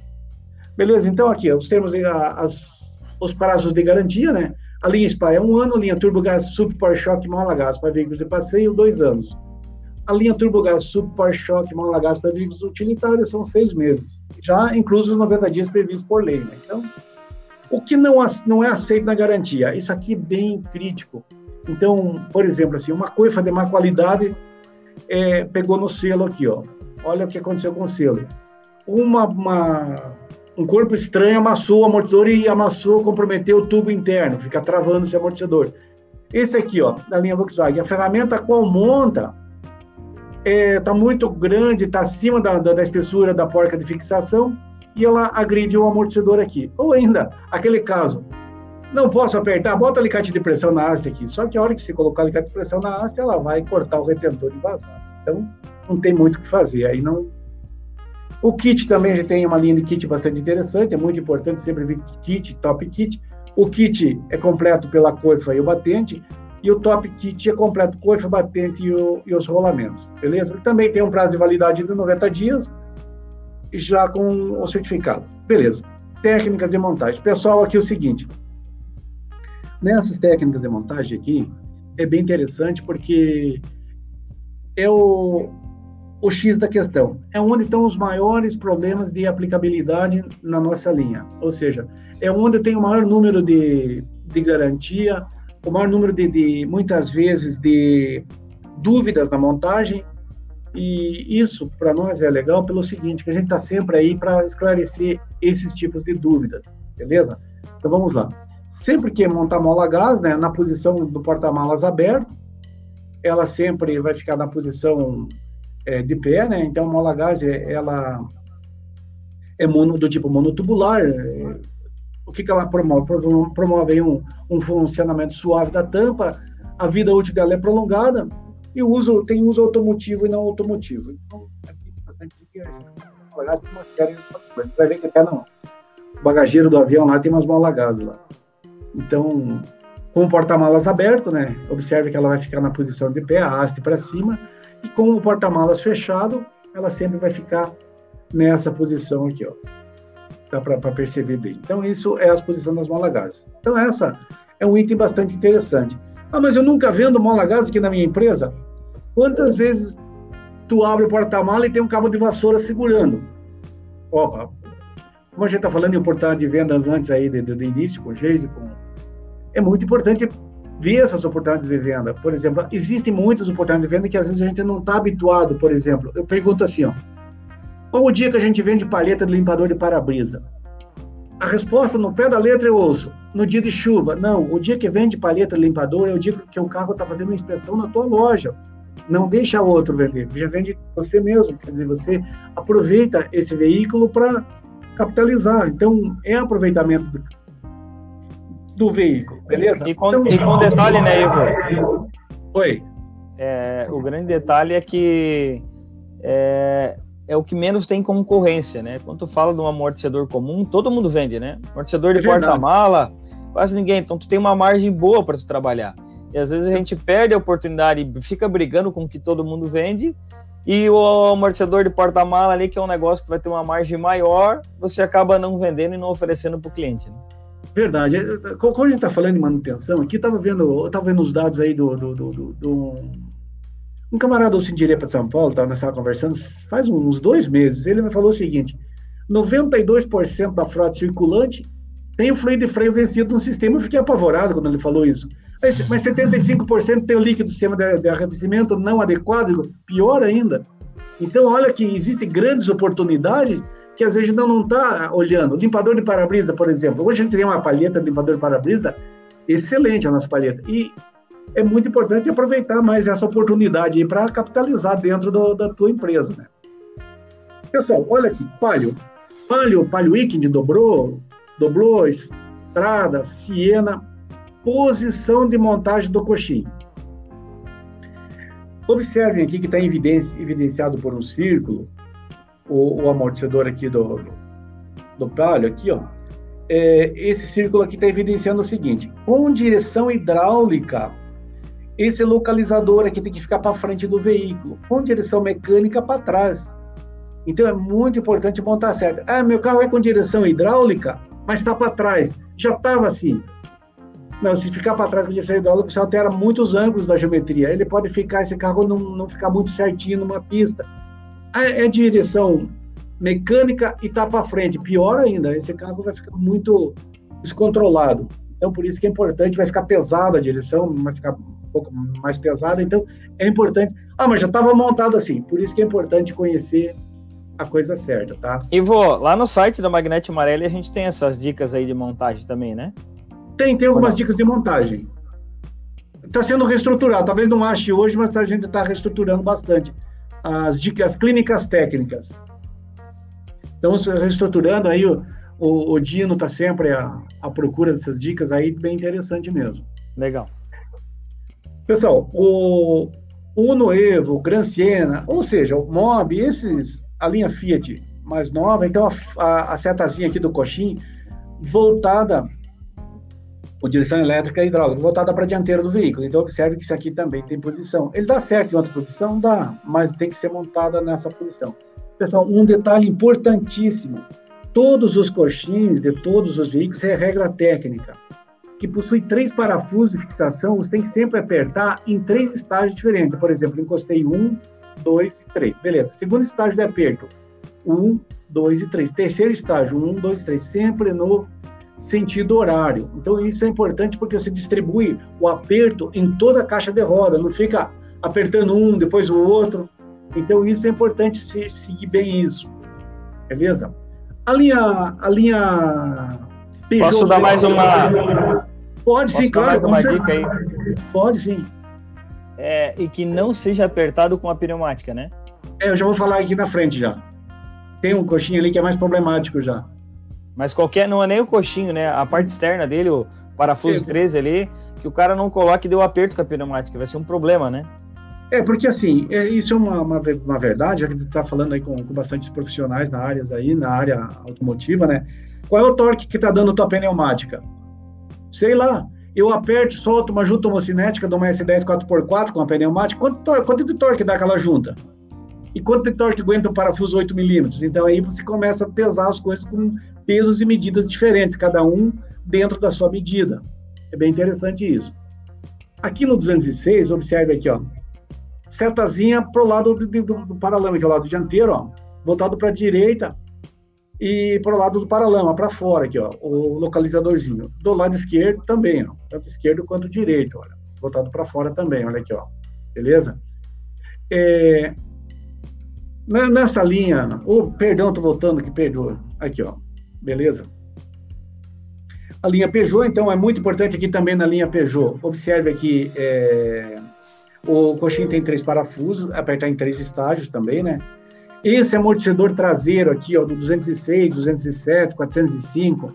Beleza, então aqui, os termos, as, os prazos de garantia, né? A linha SPA é um ano, a linha Turbo Gás Super Power Shock Mola Gás para veículos de passeio, dois anos. A linha Turbo Gás Super Power Shock Mola Gás para veículos utilitários são seis meses, já inclusos os 90 dias previstos por lei, né? Então, o que não, não é aceito na garantia? Isso aqui é bem crítico. Então, por exemplo, assim, uma coifa de má qualidade é, pegou no selo aqui, ó. Olha o que aconteceu com o selo. Uma, uma um corpo estranho amassou o amortecedor e amassou, comprometeu o tubo interno, fica travando esse amortecedor. Esse aqui, ó, da linha Volkswagen, a ferramenta qual monta está é, tá muito grande, está acima da, da, da, espessura da porca de fixação e ela agride o amortecedor aqui. Ou ainda, aquele caso, não posso apertar, bota alicate de pressão na haste aqui. Só que a hora que você colocar alicate de pressão na haste, ela vai cortar o retentor e vazar. Então, não tem muito o que fazer. Aí não, o kit também já tem uma linha de kit bastante interessante, é muito importante sempre ver kit, top kit. O kit é completo pela coifa e o batente, e o top kit é completo coifa, batente e, o, e os rolamentos, beleza? Ele também tem um prazo de validade de 90 dias, já com o certificado. Beleza. Técnicas de montagem. Pessoal, aqui é o seguinte, nessas técnicas de montagem aqui, é bem interessante porque eu o X da questão. É onde estão os maiores problemas de aplicabilidade na nossa linha. Ou seja, é onde tem o maior número de, de garantia, o maior número de, de, muitas vezes, de dúvidas na montagem. E isso, para nós, é legal pelo seguinte, que a gente está sempre aí para esclarecer esses tipos de dúvidas, beleza? Então, vamos lá. Sempre que montar mola gás, né, na posição do porta-malas aberto, ela sempre vai ficar na posição é, de pé, né? Então, a mola gás, é, ela é mono, do tipo monotubular. É, o que, que ela promove? Promove um, um funcionamento suave da tampa, a vida útil dela é prolongada e o uso, tem uso automotivo e não automotivo. Então, é importante que a mola gás tem uma série de fatores. Vai ver que até no bagageiro do avião lá tem umas mola gás lá. Então, com o porta-malas aberto, né? Observe que ela vai ficar na posição de pé, a haste para cima, e com o porta-malas fechado, ela sempre vai ficar nessa posição aqui, ó. Dá para perceber bem. Então, isso é a posição das gás. Então, essa é um item bastante interessante. Ah, mas eu nunca vendo mola gás aqui na minha empresa? Quantas vezes tu abre o porta-mala e tem um cabo de vassoura segurando? Opa, como a gente está falando em oportunidade de vendas antes aí do, do início, com o Geise, com... é muito importante ver essas oportunidades de venda. Por exemplo, existem muitas oportunidades de venda que às vezes a gente não está habituado, por exemplo. Eu pergunto assim, ó, qual o dia que a gente vende paleta de limpador de para-brisa? A resposta no pé da letra eu ouço, no dia de chuva. Não, o dia que vende paleta de limpador é o dia que o carro está fazendo inspeção na tua loja. Não deixa outro vender, já vende você mesmo. Quer dizer, você aproveita esse veículo para capitalizar. Então, é aproveitamento do, do veículo, beleza? E com, então, e com detalhe, né, Ivo? Oi. É, o grande detalhe é que é, é, o que menos tem concorrência, né? Quando tu fala de um amortecedor comum, todo mundo vende, né? Amortecedor de é porta-mala, quase ninguém. Então tu tem uma margem boa para tu trabalhar. E às vezes a gente perde a oportunidade e fica brigando com o que todo mundo vende. E o amortecedor de porta-mala ali, que é um negócio que vai ter uma margem maior, você acaba não vendendo e não oferecendo para o cliente. Né? Verdade. Quando a gente está falando de manutenção, aqui estava vendo, vendo os dados aí do, do, do, do um camarada do Sindiria para São Paulo, tava, nós estávamos conversando faz uns dois meses. Ele me falou o seguinte: 92% da frota circulante tem o fluido de freio vencido no sistema. Eu fiquei apavorado quando ele falou isso. Mas, mas 75% tem o líquido do sistema de, de arrefecimento não adequado, pior ainda. Então, olha que existem grandes oportunidades que às vezes não está olhando. Limpador de para-brisa, por exemplo. Hoje a gente tem uma palheta de limpador de para-brisa excelente, a nossa palheta. E é muito importante aproveitar mais essa oportunidade para capitalizar dentro do, da tua empresa. Né? Pessoal, olha aqui, Palio. Palio, Palio Weekend dobrou, dobrou, Estrada, Siena, posição de montagem do coxinho. Observem aqui que está evidenciado por um círculo, o, o amortecedor aqui do, do palio, aqui, ó. É, esse círculo aqui está evidenciando o seguinte: com direção hidráulica, esse localizador aqui tem que ficar para frente do veículo, com direção mecânica para trás. Então é muito importante montar certo. Ah, meu carro é com direção hidráulica, mas está para trás. Já estava assim. Não, se ficar para trás com direção hidráulica, você altera muitos ângulos da geometria. Ele pode ficar, esse carro não, não ficar muito certinho numa pista. É direção mecânica e tá para frente. Pior ainda, esse carro vai ficar muito descontrolado. Então, por isso que é importante, vai ficar pesado a direção, vai ficar um pouco mais pesada. Então, é importante. Ah, mas já estava montado assim. Por isso que é importante conhecer a coisa certa, tá? Vou lá no site da Magnete Amarela a gente tem essas dicas aí de montagem também, né? Tem, tem algumas dicas de montagem. Está sendo reestruturado, talvez não ache hoje, mas a gente está reestruturando bastante as dicas, as clínicas técnicas. Então, reestruturando aí, o, o, o Dino está sempre à, à procura dessas dicas aí, bem interessante mesmo. Legal. Pessoal, o, Uno Evo, o Gran Siena, ou seja, o Mob, esses, a linha Fiat mais nova, então a, a, a setazinha aqui do coxim, voltada com direção elétrica e hidráulica, voltada para a dianteira do veículo. Então, observe que isso aqui também tem posição. Ele dá certo em outra posição? Dá, mas tem que ser montada nessa posição. Pessoal, um detalhe importantíssimo: todos os coxins de todos os veículos é regra técnica, que possui três parafusos de fixação, você tem que sempre apertar em três estágios diferentes. Por exemplo, encostei um, dois, três. Beleza. Segundo estágio de aperto, um, dois e três. Terceiro estágio, um, dois, três. Sempre no sentido horário. Então isso é importante porque você distribui o aperto em toda a caixa de roda, não fica apertando um, depois o outro. Então isso é importante se, seguir bem isso. Beleza? A linha a linha Peugeot, Posso dar mais uma Pode Posso sim, claro. uma dica aí. Pode sim. É, e que não seja apertado com a pneumática, né? É, eu já vou falar aqui na frente já. Tem um coxinho ali que é mais problemático já. Mas qualquer, não é nem o coxinho, né? A parte externa dele, o parafuso Sim. 13 ali, que o cara não coloque e deu aperto com a pneumática, vai ser um problema, né? É, porque assim, é, isso é uma, uma, uma verdade, já que a gente está falando aí com, com bastantes profissionais na área aí, na área automotiva, né? Qual é o torque que está dando tua pneumática? Sei lá, eu aperto, solto uma junta homocinética de uma S10 4x4 com a pneumática, quanto, quanto de torque dá aquela junta? E quanto de torque aguenta um parafuso 8 milímetros? Então aí você começa a pesar as coisas com pesos e medidas diferentes, cada um dentro da sua medida. É bem interessante isso. Aqui no 206, observe aqui, ó, setazinha para o lado do, do, do paralama, que é o lado dianteiro, ó, voltado para a direita e para o lado do paralama, para fora aqui, ó, o localizadorzinho. Do lado esquerdo também, ó, tanto esquerdo quanto direito, olha, voltado para fora também, olha aqui, ó, beleza? É, nessa linha, oh, perdão, tô voltando aqui, perdoa, aqui, ó, beleza? A linha Peugeot, então, é muito importante aqui também na linha Peugeot. Observe aqui, é, o coxinho tem três parafusos, apertar em três estágios também, né? Esse amortecedor traseiro aqui, ó, do 206, 207, 405,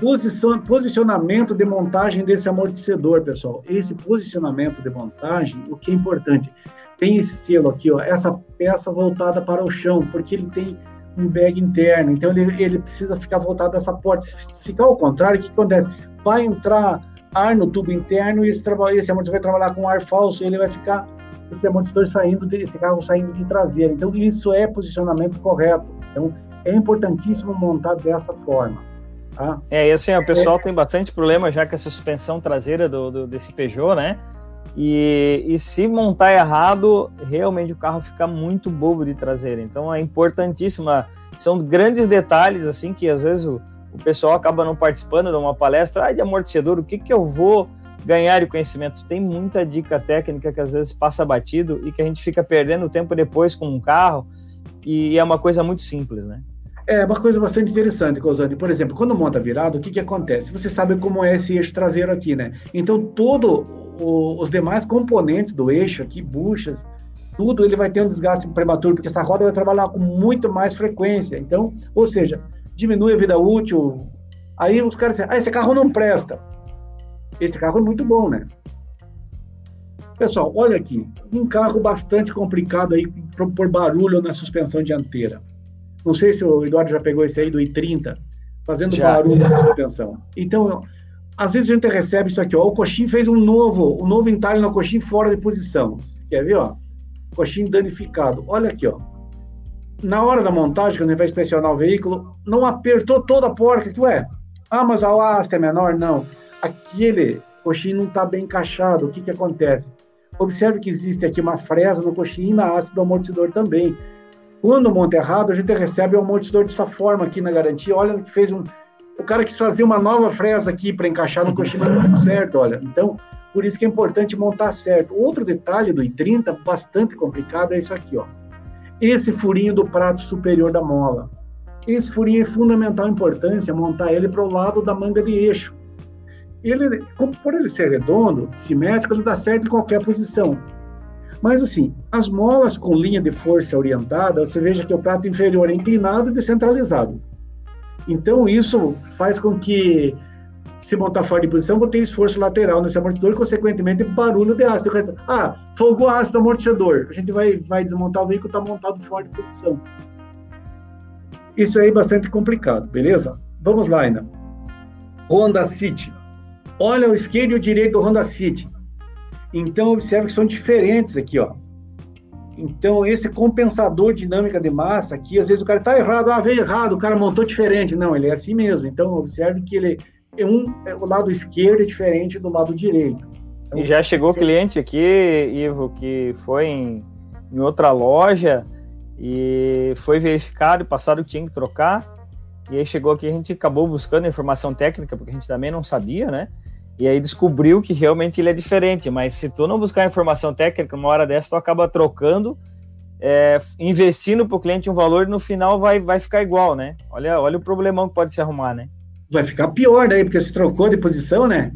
posição, posicionamento de montagem desse amortecedor, pessoal. Esse posicionamento de montagem, o que é importante, tem esse selo aqui, ó, essa peça voltada para o chão, porque ele tem um bag interno, então ele, ele precisa ficar voltado essa porta. Se ficar ao contrário, o que acontece? Vai entrar ar no tubo interno e esse, esse amortecedor vai trabalhar com ar falso e ele vai ficar esse amortecedor saindo, de, esse carro saindo de traseira. Então, isso é posicionamento correto. Então, é importantíssimo montar dessa forma. Tá? É, e assim, o pessoal é... tem bastante problema já com a suspensão traseira do, do, desse Peugeot, né? E, e se montar errado, realmente o carro fica muito bobo de traseira. Então é importantíssimo. São grandes detalhes, assim, que às vezes o, o pessoal acaba não participando de uma palestra ah, de amortecedor, o que, que eu vou ganhar de conhecimento. Tem muita dica técnica que às vezes passa batido e que a gente fica perdendo tempo depois com um carro, e é uma coisa muito simples, né? É uma coisa bastante interessante, Cosane. Por exemplo, quando monta virado, o que, que acontece? Você sabe como é esse eixo traseiro aqui, né? Então, todo o, os demais componentes do eixo aqui, buchas, tudo, ele vai ter um desgaste prematuro, porque essa roda vai trabalhar com muito mais frequência. Então, ou seja, diminui a vida útil. Aí os caras dizem, ah, esse carro não presta. Esse carro é muito bom, né? Pessoal, olha aqui, um carro bastante complicado aí por barulho na suspensão dianteira. Não sei se o Eduardo já pegou esse aí do I30, fazendo já. barulho na suspensão. Então, às vezes a gente recebe isso aqui, ó, o coxinho fez um novo, um novo entalhe no coxinho fora de posição. Quer ver, ó? Coxinho danificado. Olha aqui, ó. Na hora da montagem, quando gente vai inspecionar o veículo, não apertou toda a porca, que ué? Ah, mas a haste é menor? Não aquele coxinho não está bem encaixado. O que, que acontece? Observe que existe aqui uma fresa no coxinho e na haste do amortecedor também. Quando monta errado, a gente recebe o amortecedor dessa forma aqui na garantia. Olha que fez um. O cara quis fazer uma nova fresa aqui para encaixar no coxinho, mas não deu certo, olha. Então, por isso que é importante montar certo. Outro detalhe do I30, bastante complicado, é isso aqui, ó. Esse furinho do prato superior da mola. Esse furinho é fundamental importância, montar ele para o lado da manga de eixo ele, por ele ser redondo, simétrico, ele dá certo em qualquer posição. Mas assim, as molas com linha de força orientada, você veja que o prato inferior é inclinado e descentralizado. Então isso faz com que, se montar fora de posição, vou ter esforço lateral nesse amortecedor e, consequentemente, barulho de ácido. Ah, folgou ácido amortecedor. A gente vai, vai desmontar o veículo, está montado fora de posição. Isso aí é bastante complicado, beleza? Vamos lá ainda. Honda City. Olha o esquerdo e o direito do Honda City. Então, observe que são diferentes aqui, ó. Então, esse compensador dinâmica de massa aqui, às vezes o cara está errado, ah, veio errado, o cara montou diferente. Não, ele é assim mesmo. Então, observe que ele é um, é, o lado esquerdo é diferente do lado direito. Então, e já chegou você... cliente aqui, Ivo, que foi em, em outra loja e foi verificado e passaram que tinha que trocar. E aí chegou aqui, a gente acabou buscando informação técnica, porque a gente também não sabia, né? E aí descobriu que realmente ele é diferente, mas se tu não buscar informação técnica, uma hora dessa tu acaba trocando, é, investindo para o cliente um valor e no final vai, vai ficar igual, né? Olha, olha o problemão que pode se arrumar, né? Vai ficar pior daí, porque se trocou de posição, né?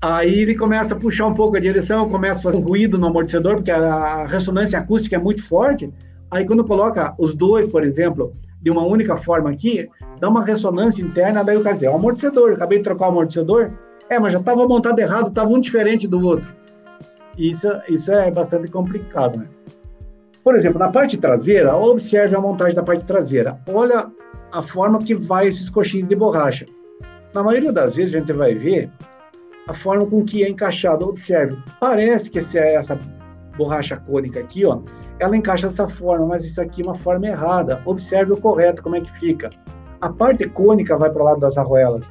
Aí ele começa a puxar um pouco a direção, começa a fazer um ruído no amortecedor, porque a ressonância acústica é muito forte. Aí quando coloca os dois, por exemplo, de uma única forma aqui, dá uma ressonância interna, daí o cara diz, é o amortecedor, acabei de trocar o amortecedor, é, mas já estava montado errado, estava um diferente do outro. Isso, isso é bastante complicado, né? Por exemplo, na parte traseira, observe a montagem da parte traseira. Olha a forma que vai esses coxins de borracha. Na maioria das vezes a gente vai ver a forma com que é encaixado. Observe, parece que essa borracha cônica aqui, ó, ela encaixa dessa forma, mas isso aqui é uma forma errada. Observe o correto, como é que fica. A parte cônica vai para o lado das arruelas.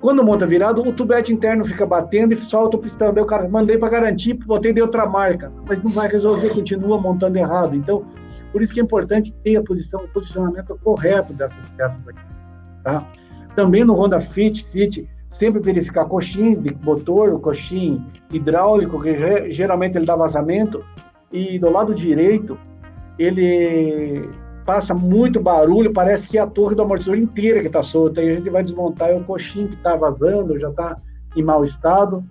Quando monta virado, o tubete interno fica batendo e solta o pistão. Daí o cara, mandei para garantir, botei de outra marca, mas não vai resolver, continua montando errado. Então, por isso que é importante ter a posição, o posicionamento correto dessas peças aqui. Tá? Também no Honda Fit City, sempre verificar coxins de motor, o coxim hidráulico, que geralmente ele dá vazamento, e do lado direito, ele passa muito barulho, parece que é a torre do amortecedor inteira que está solta, e a gente vai desmontar é o coxinho que está vazando, já está em mau estado.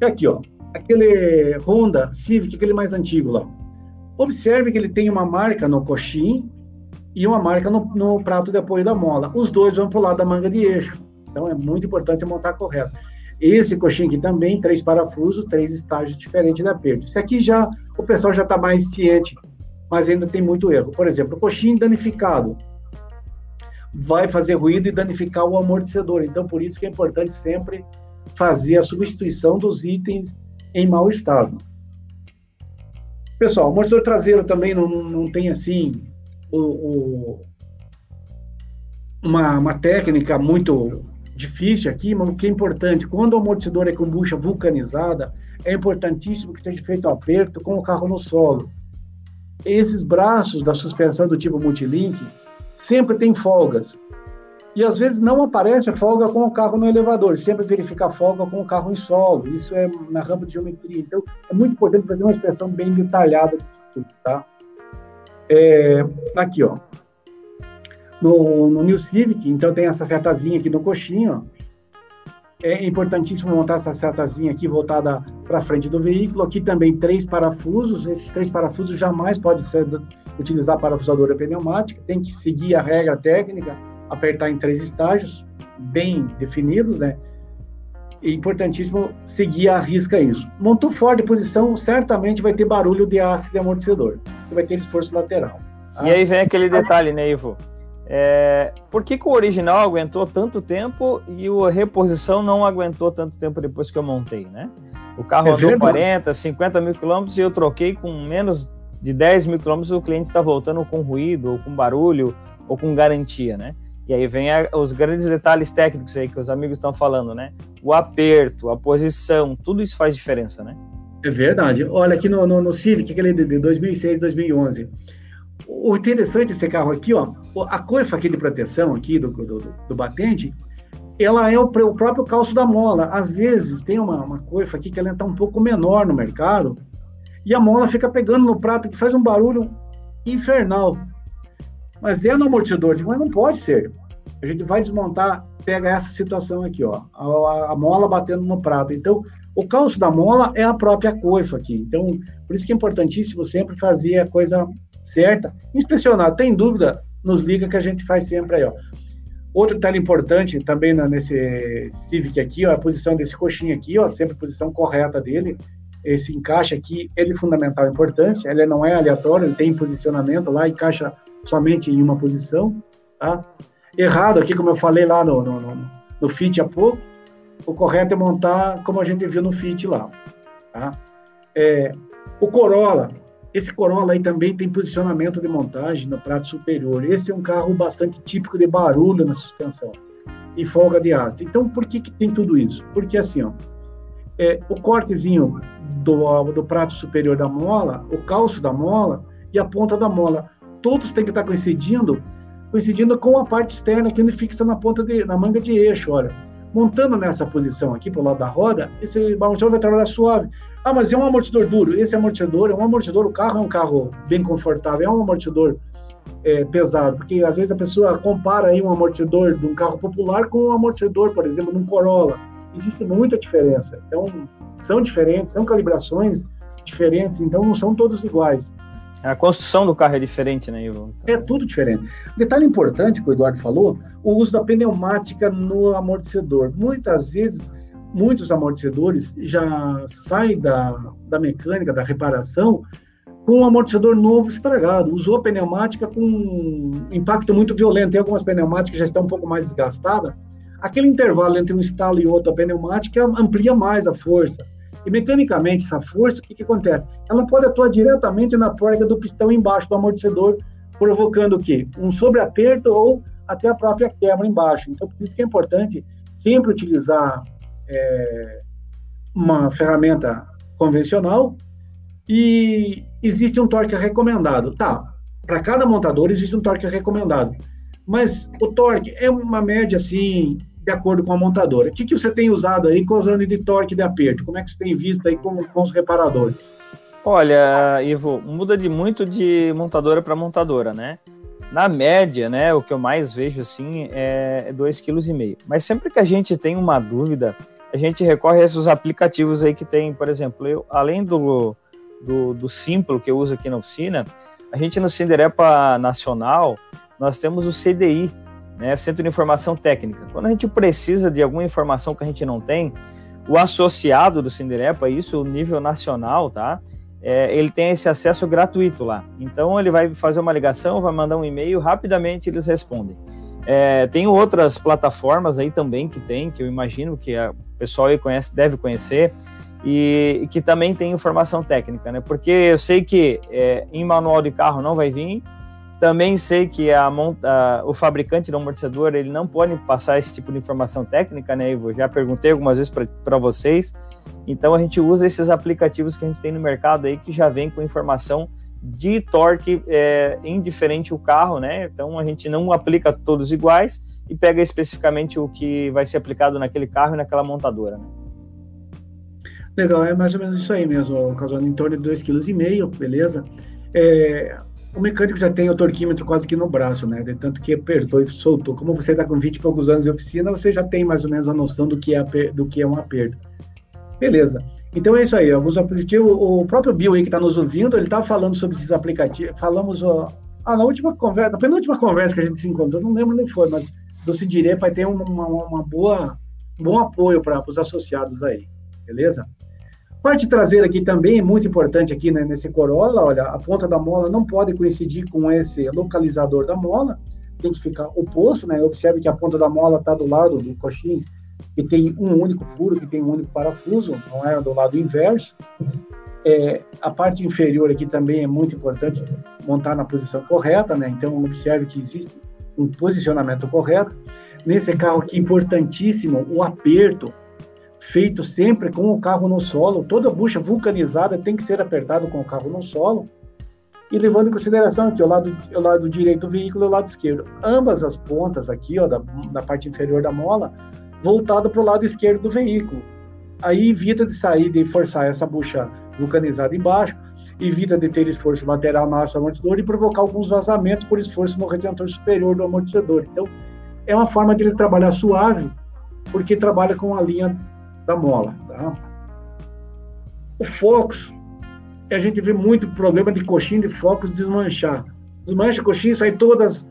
E aqui, ó, aquele Honda Civic, aquele mais antigo lá. Observe que ele tem uma marca no coxim e uma marca no, no prato de apoio da mola. Os dois vão para o lado da manga de eixo. Então é muito importante montar correto. Esse coxinho aqui também, três parafusos, três estágios diferentes de aperto. Isso aqui já, o pessoal já está mais ciente, mas ainda tem muito erro. Por exemplo, o danificado vai fazer ruído e danificar o amortecedor. Então, por isso que é importante sempre fazer a substituição dos itens em mau estado. Pessoal, o amortecedor traseiro também não, não tem assim o, o, uma, uma técnica muito difícil aqui, mas o que é importante, quando o amortecedor é com bucha vulcanizada, é importantíssimo que esteja feito aperto com o carro no solo. Esses braços da suspensão do tipo multilink sempre tem folgas. E às vezes não aparece a folga com o carro no elevador, sempre verificar folga com o carro em solo. Isso é na rampa de geometria. Então, é muito importante fazer uma inspeção bem detalhada disso tudo, tá? É, aqui, ó no, no New Civic, então tem essa setazinha aqui no coxinho. É importantíssimo montar essa setazinha aqui voltada para frente do veículo. Aqui também três parafusos. Esses três parafusos jamais podem ser utilizar parafusadora pneumática. Tem que seguir a regra técnica, apertar em três estágios bem definidos, né? É importantíssimo seguir a risca isso. Montou fora de posição, certamente vai ter barulho de ácido de amortecedor, vai ter esforço lateral. Tá? E aí vem aquele detalhe, né, Ivo? É, por que, que, o original aguentou tanto tempo e a reposição não aguentou tanto tempo depois que eu montei, né? O carro é andou verdade. 40, 50 mil quilômetros e eu troquei com menos de 10 mil quilômetros o cliente está voltando com ruído, ou com barulho, ou com garantia, né? E aí vem a, os grandes detalhes técnicos aí que os amigos estão falando, né? O aperto, a posição, tudo isso faz diferença, né? É verdade. Olha aqui no, no, no Civic, aquele de 2006, 2011 o interessante desse carro aqui, ó, a coifa aqui de proteção aqui do, do, do batente, ela é o, o, próprio calço da mola. Às vezes tem uma, uma coifa aqui que ela está um pouco menor no mercado e a mola fica pegando no prato que faz um barulho infernal. Mas é no amortecedor, mas não pode ser. A gente vai desmontar, pega essa situação aqui, ó, a, a mola batendo no prato. Então, o calço da mola é a própria coifa aqui. Então, por isso que é importantíssimo sempre fazer a coisa certa. Inspecionar, tem dúvida? Nos liga que a gente faz sempre aí, ó. Outro detalhe importante também nesse Civic aqui, ó, a posição desse coxinho aqui, ó, sempre a posição correta dele. Esse encaixe aqui é de fundamental importância, ele não é aleatório, ele tem posicionamento lá, encaixa somente em uma posição, tá? Errado aqui, como eu falei lá no, no, no, no Fit há pouco, o correto é montar como a gente viu no Fit lá, tá? É, o Corolla, esse Corolla aí também tem posicionamento de montagem no prato superior. Esse é um carro bastante típico de barulho na suspensão e folga de aço. Então, por que, que tem tudo isso? Porque assim, ó, é, o cortezinho do, do prato superior da mola, o calço da mola e a ponta da mola, todos têm que estar coincidindo, coincidindo com a parte externa que ele fixa na ponta de, na manga de eixo, olha. Montando nessa posição aqui para o lado da roda, esse amortecedor vai trabalhar suave. Ah, mas é um amortecedor duro. Esse amortecedor é um amortecedor, o carro é um carro bem confortável, é um amortecedor é, pesado, porque às vezes a pessoa compara aí um amortecedor de um carro popular com um amortecedor, por exemplo, de um Corolla. Existe muita diferença. Então, são diferentes, são calibrações diferentes, então não são todos iguais. A construção do carro é diferente, né, Ivo? É tudo diferente. Detalhe importante que o Eduardo falou, o uso da pneumática no amortecedor. Muitas vezes muitos amortecedores já saem da, da mecânica, da reparação, com um amortecedor novo estragado. Usou a pneumática com um impacto muito violento. Tem algumas pneumáticas que já estão um pouco mais desgastadas. Aquele intervalo entre um estalo e outro, a pneumática amplia mais a força. E mecanicamente, essa força, o que, que acontece? Ela pode atuar diretamente na porta do pistão embaixo do amortecedor, provocando o quê? Um sobreaperto ou até a própria quebra embaixo. Então, por isso que é importante sempre utilizar é, uma ferramenta convencional e existe um torque recomendado. Tá, para cada montador existe um torque recomendado, mas o torque é uma média assim, de acordo com a montadora. O que, que você tem usado aí anos de torque de aperto? Como é que você tem visto aí com, com os reparadores? Olha, Ivo, muda de muito de montadora para montadora, né? Na média, né, o que eu mais vejo assim é 2,5 kg. Mas sempre que a gente tem uma dúvida, a gente recorre a esses aplicativos aí que tem, por exemplo, eu, além do, do, do Simplo que eu uso aqui na oficina, a gente no Cinderepa Nacional, nós temos o CDI, né, Centro de Informação Técnica. Quando a gente precisa de alguma informação que a gente não tem, o associado do Cinderepa, isso o nível nacional, tá? É, ele tem esse acesso gratuito lá. Então ele vai fazer uma ligação, vai mandar um e-mail, rapidamente eles respondem. É, tem outras plataformas aí também que tem, que eu imagino que o pessoal aí conhece, deve conhecer, e, que também tem informação técnica, né? Porque eu sei que é, em manual de carro não vai vir, também sei que a, a, o fabricante do amortecedor ele não pode passar esse tipo de informação técnica, né, Ivo? Já perguntei algumas vezes para vocês. Então a gente usa esses aplicativos que a gente tem no mercado aí que já vem com informação de torque é, indiferente o carro, né? Então a gente não aplica todos iguais e pega especificamente o que vai ser aplicado naquele carro e naquela montadora. Né? Legal, é mais ou menos isso aí mesmo, causando em torno de 2,5 kg, beleza? É, o mecânico já tem o torquímetro quase que no braço, né? De tanto que apertou e soltou. Como você está com 20 e poucos anos de oficina, você já tem mais ou menos a noção do que é, do que é um aperto. Beleza. Então é isso aí, alguns aplicativos. O próprio Bill aí que está nos ouvindo, ele estava falando sobre esses aplicativos. Falamos ó, ah, na última conversa, na penúltima conversa que a gente se encontrou, não lembro nem foi, mas do Cidirê vai ter uma, uma, uma boa, um bom apoio para os associados aí, beleza? Parte traseira aqui também é muito importante aqui né, nesse Corolla, olha, a ponta da mola não pode coincidir com esse localizador da mola, tem que ficar oposto, né? Observe que a ponta da mola está do lado do coxinho, que tem um único furo, que tem um único parafuso, não é do lado inverso. É, a parte inferior aqui também é muito importante montar na posição correta, né? Então observe que existe um posicionamento correto. Nesse carro aqui, importantíssimo, o aperto feito sempre com o carro no solo. Toda bucha vulcanizada tem que ser apertado com o carro no solo. E levando em consideração aqui o lado, o lado direito do veículo e o lado esquerdo. Ambas as pontas aqui, ó, da, da parte inferior da mola, voltado para o lado esquerdo do veículo. Aí evita de sair, de forçar essa bucha vulcanizada embaixo, evita de ter esforço lateral no aço amortecedor e provocar alguns vazamentos por esforço no retentor superior do amortecedor. Então, é uma forma de ele trabalhar suave, porque trabalha com a linha da mola. Tá? O Fox, a gente vê muito problema de coxinha de Fox desmanchar. Desmancha a coxinha, sai todas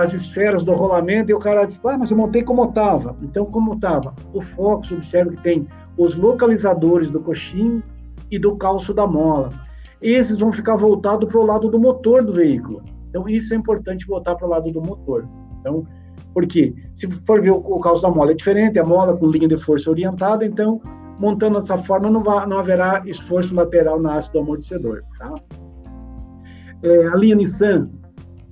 as esferas do rolamento e o cara diz, ah, mas eu montei como estava. Então, como estava? O Fox, observa que tem os localizadores do coxinho e do calço da mola. Esses vão ficar voltados para o lado do motor do veículo. Então, isso é importante voltar para o lado do motor. Então, porque se for ver o, o calço da mola é diferente, a mola com linha de força orientada, então montando dessa forma não, vai, não haverá esforço lateral na haste do amortecedor. Tá? É, a linha Nissan,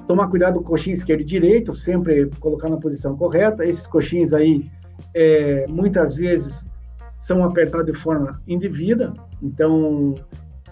tomar cuidado com o coxinho esquerdo e direito, sempre colocar na posição correta. Esses coxins aí, é, muitas vezes, são apertados de forma indevida, então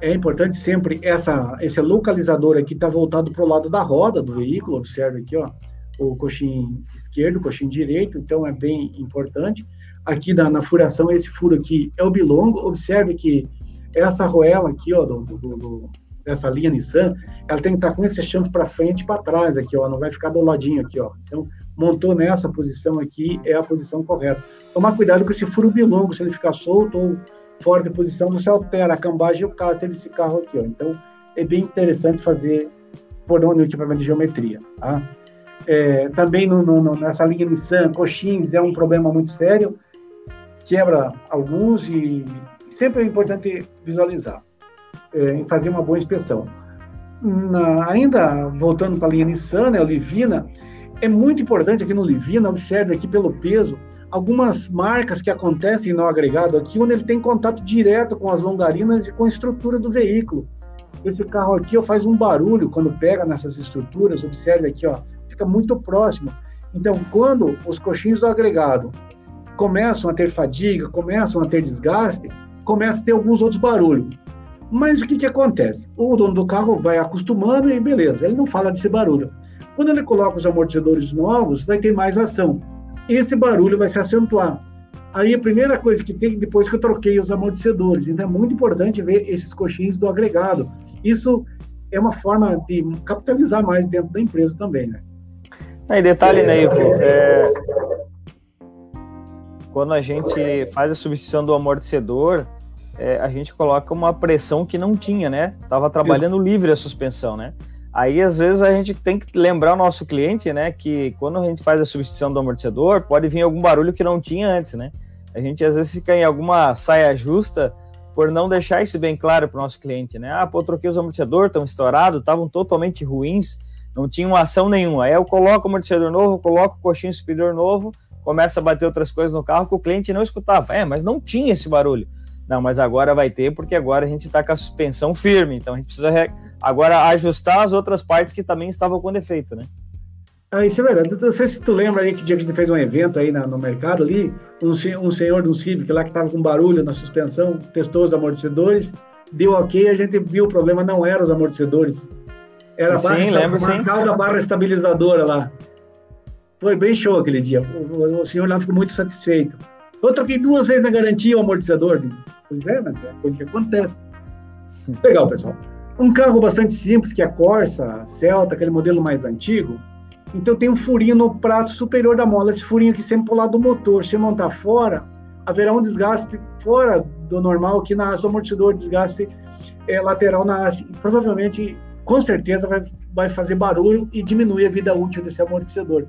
é importante sempre essa, esse localizador aqui está voltado para o lado da roda do veículo, observe aqui, ó, o coxim esquerdo, o coxim direito, então é bem importante. Aqui na, na, furação, esse furo aqui é o bilongo. Observe que essa arruela aqui, ó, do, do, do, dessa linha Nissan, ela tem que estar com esse chance para frente e para trás aqui, ó, não vai ficar do ladinho aqui, ó. Então, montou nessa posição aqui, é a posição correta. Tomar cuidado com esse furo bilongo, se ele ficar solto ou fora de posição, você altera a cambagem e o caster desse carro aqui, ó. Então, é bem interessante fazer por onde o equipamento de geometria, tá? É, também no, no, nessa linha Nissan, coxins é um problema muito sério, quebra alguns e sempre é importante visualizar é, e fazer uma boa inspeção. Na, ainda voltando para a linha Nissan, né, o Livina, é muito importante aqui no Livina, observe aqui pelo peso, algumas marcas que acontecem no agregado aqui, onde ele tem contato direto com as longarinas e com a estrutura do veículo. Esse carro aqui ó, faz um barulho quando pega nessas estruturas, observe aqui, ó, fica muito próximo. Então, quando os coxins do agregado começam a ter fadiga, começam a ter desgaste, começa a ter alguns outros barulhos. Mas o que, que acontece? O dono do carro vai acostumando e beleza, ele não fala desse barulho. Quando ele coloca os amortecedores novos, vai ter mais ação. Esse barulho vai se acentuar. Aí a primeira coisa que tem, depois que eu troquei os amortecedores, então é muito importante ver esses coxins do agregado. Isso é uma forma de capitalizar mais dentro da empresa também, né? E detalhe, né, Ivo? É... Quando a gente faz a substituição do amortecedor, é, a gente coloca uma pressão que não tinha, né? Tava trabalhando Isso. livre a suspensão, né? Aí, às vezes, a gente tem que lembrar o nosso cliente, né, que quando a gente faz a substituição do amortecedor, pode vir algum barulho que não tinha antes, né? A gente, às vezes, fica em alguma saia justa por não deixar isso bem claro para o nosso cliente, né? Ah, pô, troquei os amortecedores, estão estourados, estavam totalmente ruins, não tinham ação nenhuma. Aí eu coloco o amortecedor novo, coloco o coxinho superior novo, começa a bater outras coisas no carro que o cliente não escutava. É, mas não tinha esse barulho. Não, mas agora vai ter, porque agora a gente está com a suspensão firme, então a gente precisa agora ajustar as outras partes que também estavam com defeito, né? Ah, isso é verdade. Não sei se tu lembra aí que dia que a gente fez um evento aí na, no mercado ali, um, um senhor de um Civic lá que estava com barulho na suspensão, testou os amortecedores, deu ok, a gente viu o problema não era os amortecedores, era a barra, sim, lembro, sim. barra estabilizadora lá. Foi bem show aquele dia. O, o, senhor lá ficou muito satisfeito. Eu troquei duas vezes na garantia o amortecedor. Pois é, mas é coisa que acontece. Legal, pessoal. Um carro bastante simples, que é a Corsa, Celta, aquele modelo mais antigo. Então tem um furinho no prato superior da mola. Esse furinho aqui sempre pro lado do motor. Se montar fora, haverá um desgaste fora do normal aqui na haste do amortecedor, desgaste é, lateral na haste. Provavelmente com certeza vai, vai fazer barulho e diminuir a vida útil desse amortecedor.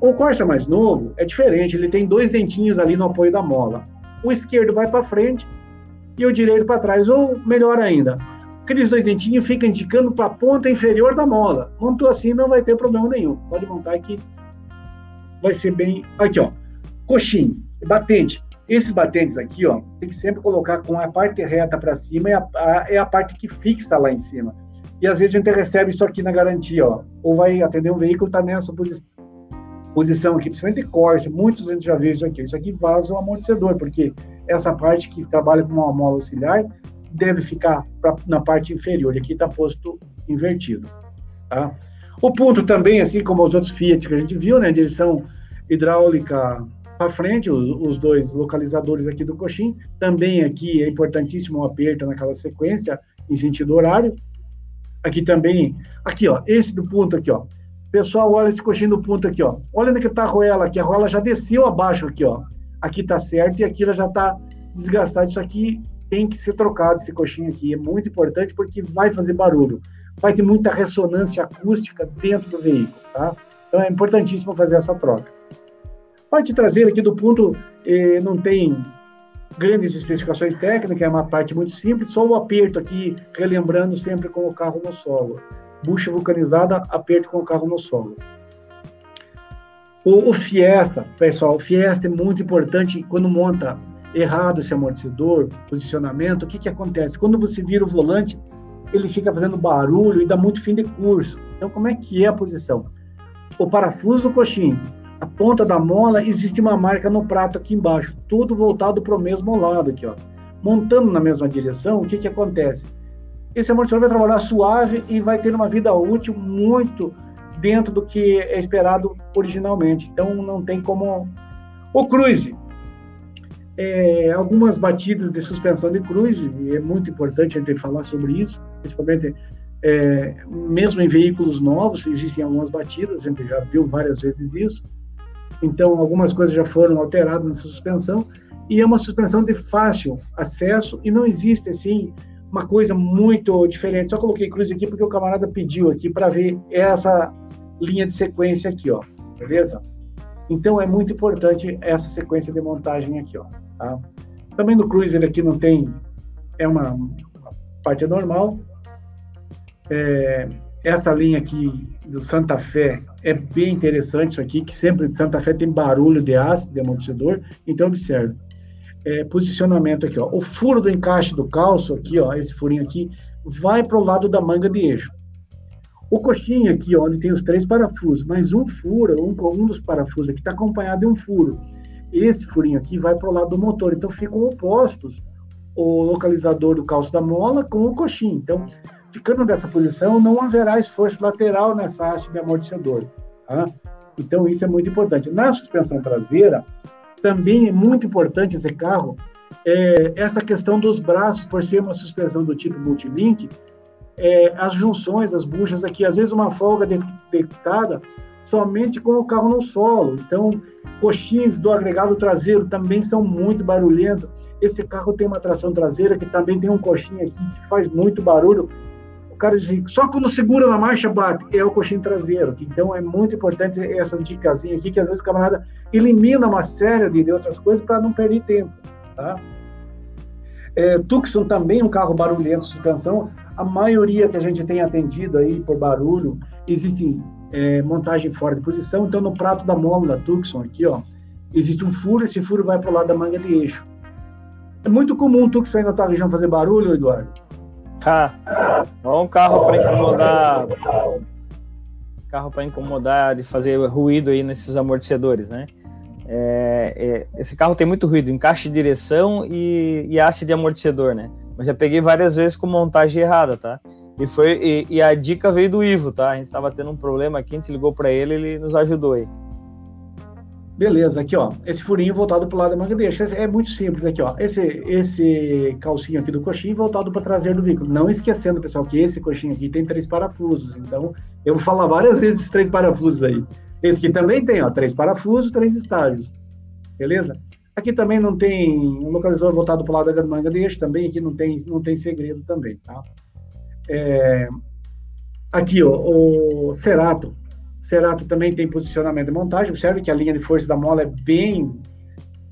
O Corsa mais novo é diferente, ele tem dois dentinhos ali no apoio da mola. O esquerdo vai para frente e o direito para trás, ou melhor ainda, aqueles dois dentinhos ficam indicando para a ponta inferior da mola. Montou assim, não vai ter problema nenhum. Pode montar aqui, vai ser bem. Aqui, ó, coxinho, batente. Esses batentes aqui, ó, tem que sempre colocar com a parte reta para cima, é a, a, é a parte que fixa lá em cima. E às vezes a gente recebe isso aqui na garantia, ó. Ou vai atender um veículo, está nessa posi posição aqui, principalmente Corsa, muitos a gente já viu isso aqui. Isso aqui vaza o amortecedor, porque essa parte que trabalha com uma mola auxiliar deve ficar pra, na parte inferior. Aqui está posto invertido, tá? O ponto também, assim como os outros Fiat que a gente viu, né? Direção hidráulica para frente, os, os, dois localizadores aqui do coxim. Também aqui é importantíssimo o aperto naquela sequência em sentido horário. Aqui também, aqui ó, esse do ponto aqui ó. Pessoal, olha esse coxinho do ponto aqui ó. Olha onde que tá a roela aqui, a roela já desceu abaixo aqui ó. Aqui tá certo e aqui ela já tá desgastada. Isso aqui tem que ser trocado, esse coxinho aqui. É muito importante porque vai fazer barulho. Vai ter muita ressonância acústica dentro do veículo, tá? Então é importantíssimo fazer essa troca. Parte traseira aqui do ponto eh, não tem grandes especificações técnicas, é uma parte muito simples, só o aperto aqui, relembrando sempre com o carro no solo. Bucha vulcanizada, aperto com o carro no solo. O, o Fiesta, pessoal, o Fiesta é muito importante quando monta errado esse amortecedor, posicionamento, o que, que acontece? Quando você vira o volante, ele fica fazendo barulho e dá muito fim de curso. Então, como é que é a posição? O parafuso do coxinho a ponta da mola existe uma marca no prato aqui embaixo, tudo voltado para o mesmo lado aqui, ó. Montando na mesma direção, o que que acontece? Esse amortecedor vai trabalhar suave e vai ter uma vida útil muito dentro do que é esperado originalmente. Então não tem como. O cruise, é, algumas batidas de suspensão de cruise, e é muito importante a gente falar sobre isso, principalmente é, mesmo em veículos novos, existem algumas batidas, a gente já viu várias vezes isso. Então, algumas coisas já foram alteradas nessa suspensão e é uma suspensão de fácil acesso e não existe assim uma coisa muito diferente. Só coloquei cruz aqui porque o camarada pediu aqui para ver essa linha de sequência aqui, ó. Beleza? Então é muito importante essa sequência de montagem aqui, ó. Tá? Também no Cruiser aqui não tem, é uma, uma parte normal. É, essa linha aqui do Santa Fé é bem interessante isso aqui, que sempre Santa Fé tem barulho de aço, de amortecedor, então observe. É, posicionamento aqui, ó. O furo do encaixe do calço aqui, ó, esse furinho aqui, vai para o lado da manga de eixo. O coxinho aqui, ó, onde tem os três parafusos, mas um furo, um, um dos parafusos aqui está acompanhado de um furo. Esse furinho aqui vai para o lado do motor, então ficam opostos o localizador do calço da mola com o coxinho. Então, ficando nessa posição, não haverá esforço lateral nessa haste de amortecedor. Tá? Então, isso é muito importante. Na suspensão traseira, também é muito importante esse carro, é, essa questão dos braços, por ser uma suspensão do tipo multilink, é, as junções, as buchas aqui, às vezes uma folga detectada somente com o carro no solo. Então, coxins do agregado traseiro também são muito barulhentos. esse carro tem uma tração traseira que também tem um coxinha aqui que faz muito barulho. O cara diz, só quando segura na marcha bate, é o coxinho traseiro. Então é muito importante essas dicas aqui, que às vezes o camarada elimina uma série de, outras coisas para não perder tempo, tá? É, Tucson também é um carro barulhento, suspensão. A maioria que a gente tem atendido aí por barulho, existem é, montagem fora de posição. Então, no prato da mola da Tucson aqui, ó, existe um furo, esse furo vai para o lado da manga de eixo. É muito comum o Tucson aí na tua região fazer barulho, Eduardo? Ah, um carro para incomodar carro para incomodar de fazer ruído aí nesses amortecedores, né? É, é, esse carro tem muito ruído, encaixe de direção e, e haste de amortecedor, né? Mas já peguei várias vezes com montagem errada, tá? E foi e, e a dica veio do Ivo, tá? A gente estava tendo um problema aqui, a gente ligou para ele, ele nos ajudou aí. Beleza, aqui ó, esse furinho voltado para o lado da manga deixa. É muito simples aqui ó. Esse esse calcinho aqui do coxinho voltado para traseiro do veículo. Não esquecendo, pessoal, que esse coxinho aqui tem três parafusos. Então, eu vou falar várias vezes três parafusos aí. Esse aqui também tem, ó, três parafusos, três estágios. Beleza? Aqui também não tem um localizador voltado para o lado da manga deixa, também aqui não tem não tem segredo também, tá? É, aqui ó, o Cerato Cerato também tem posicionamento de montagem. Observe que a linha de força da mola é bem.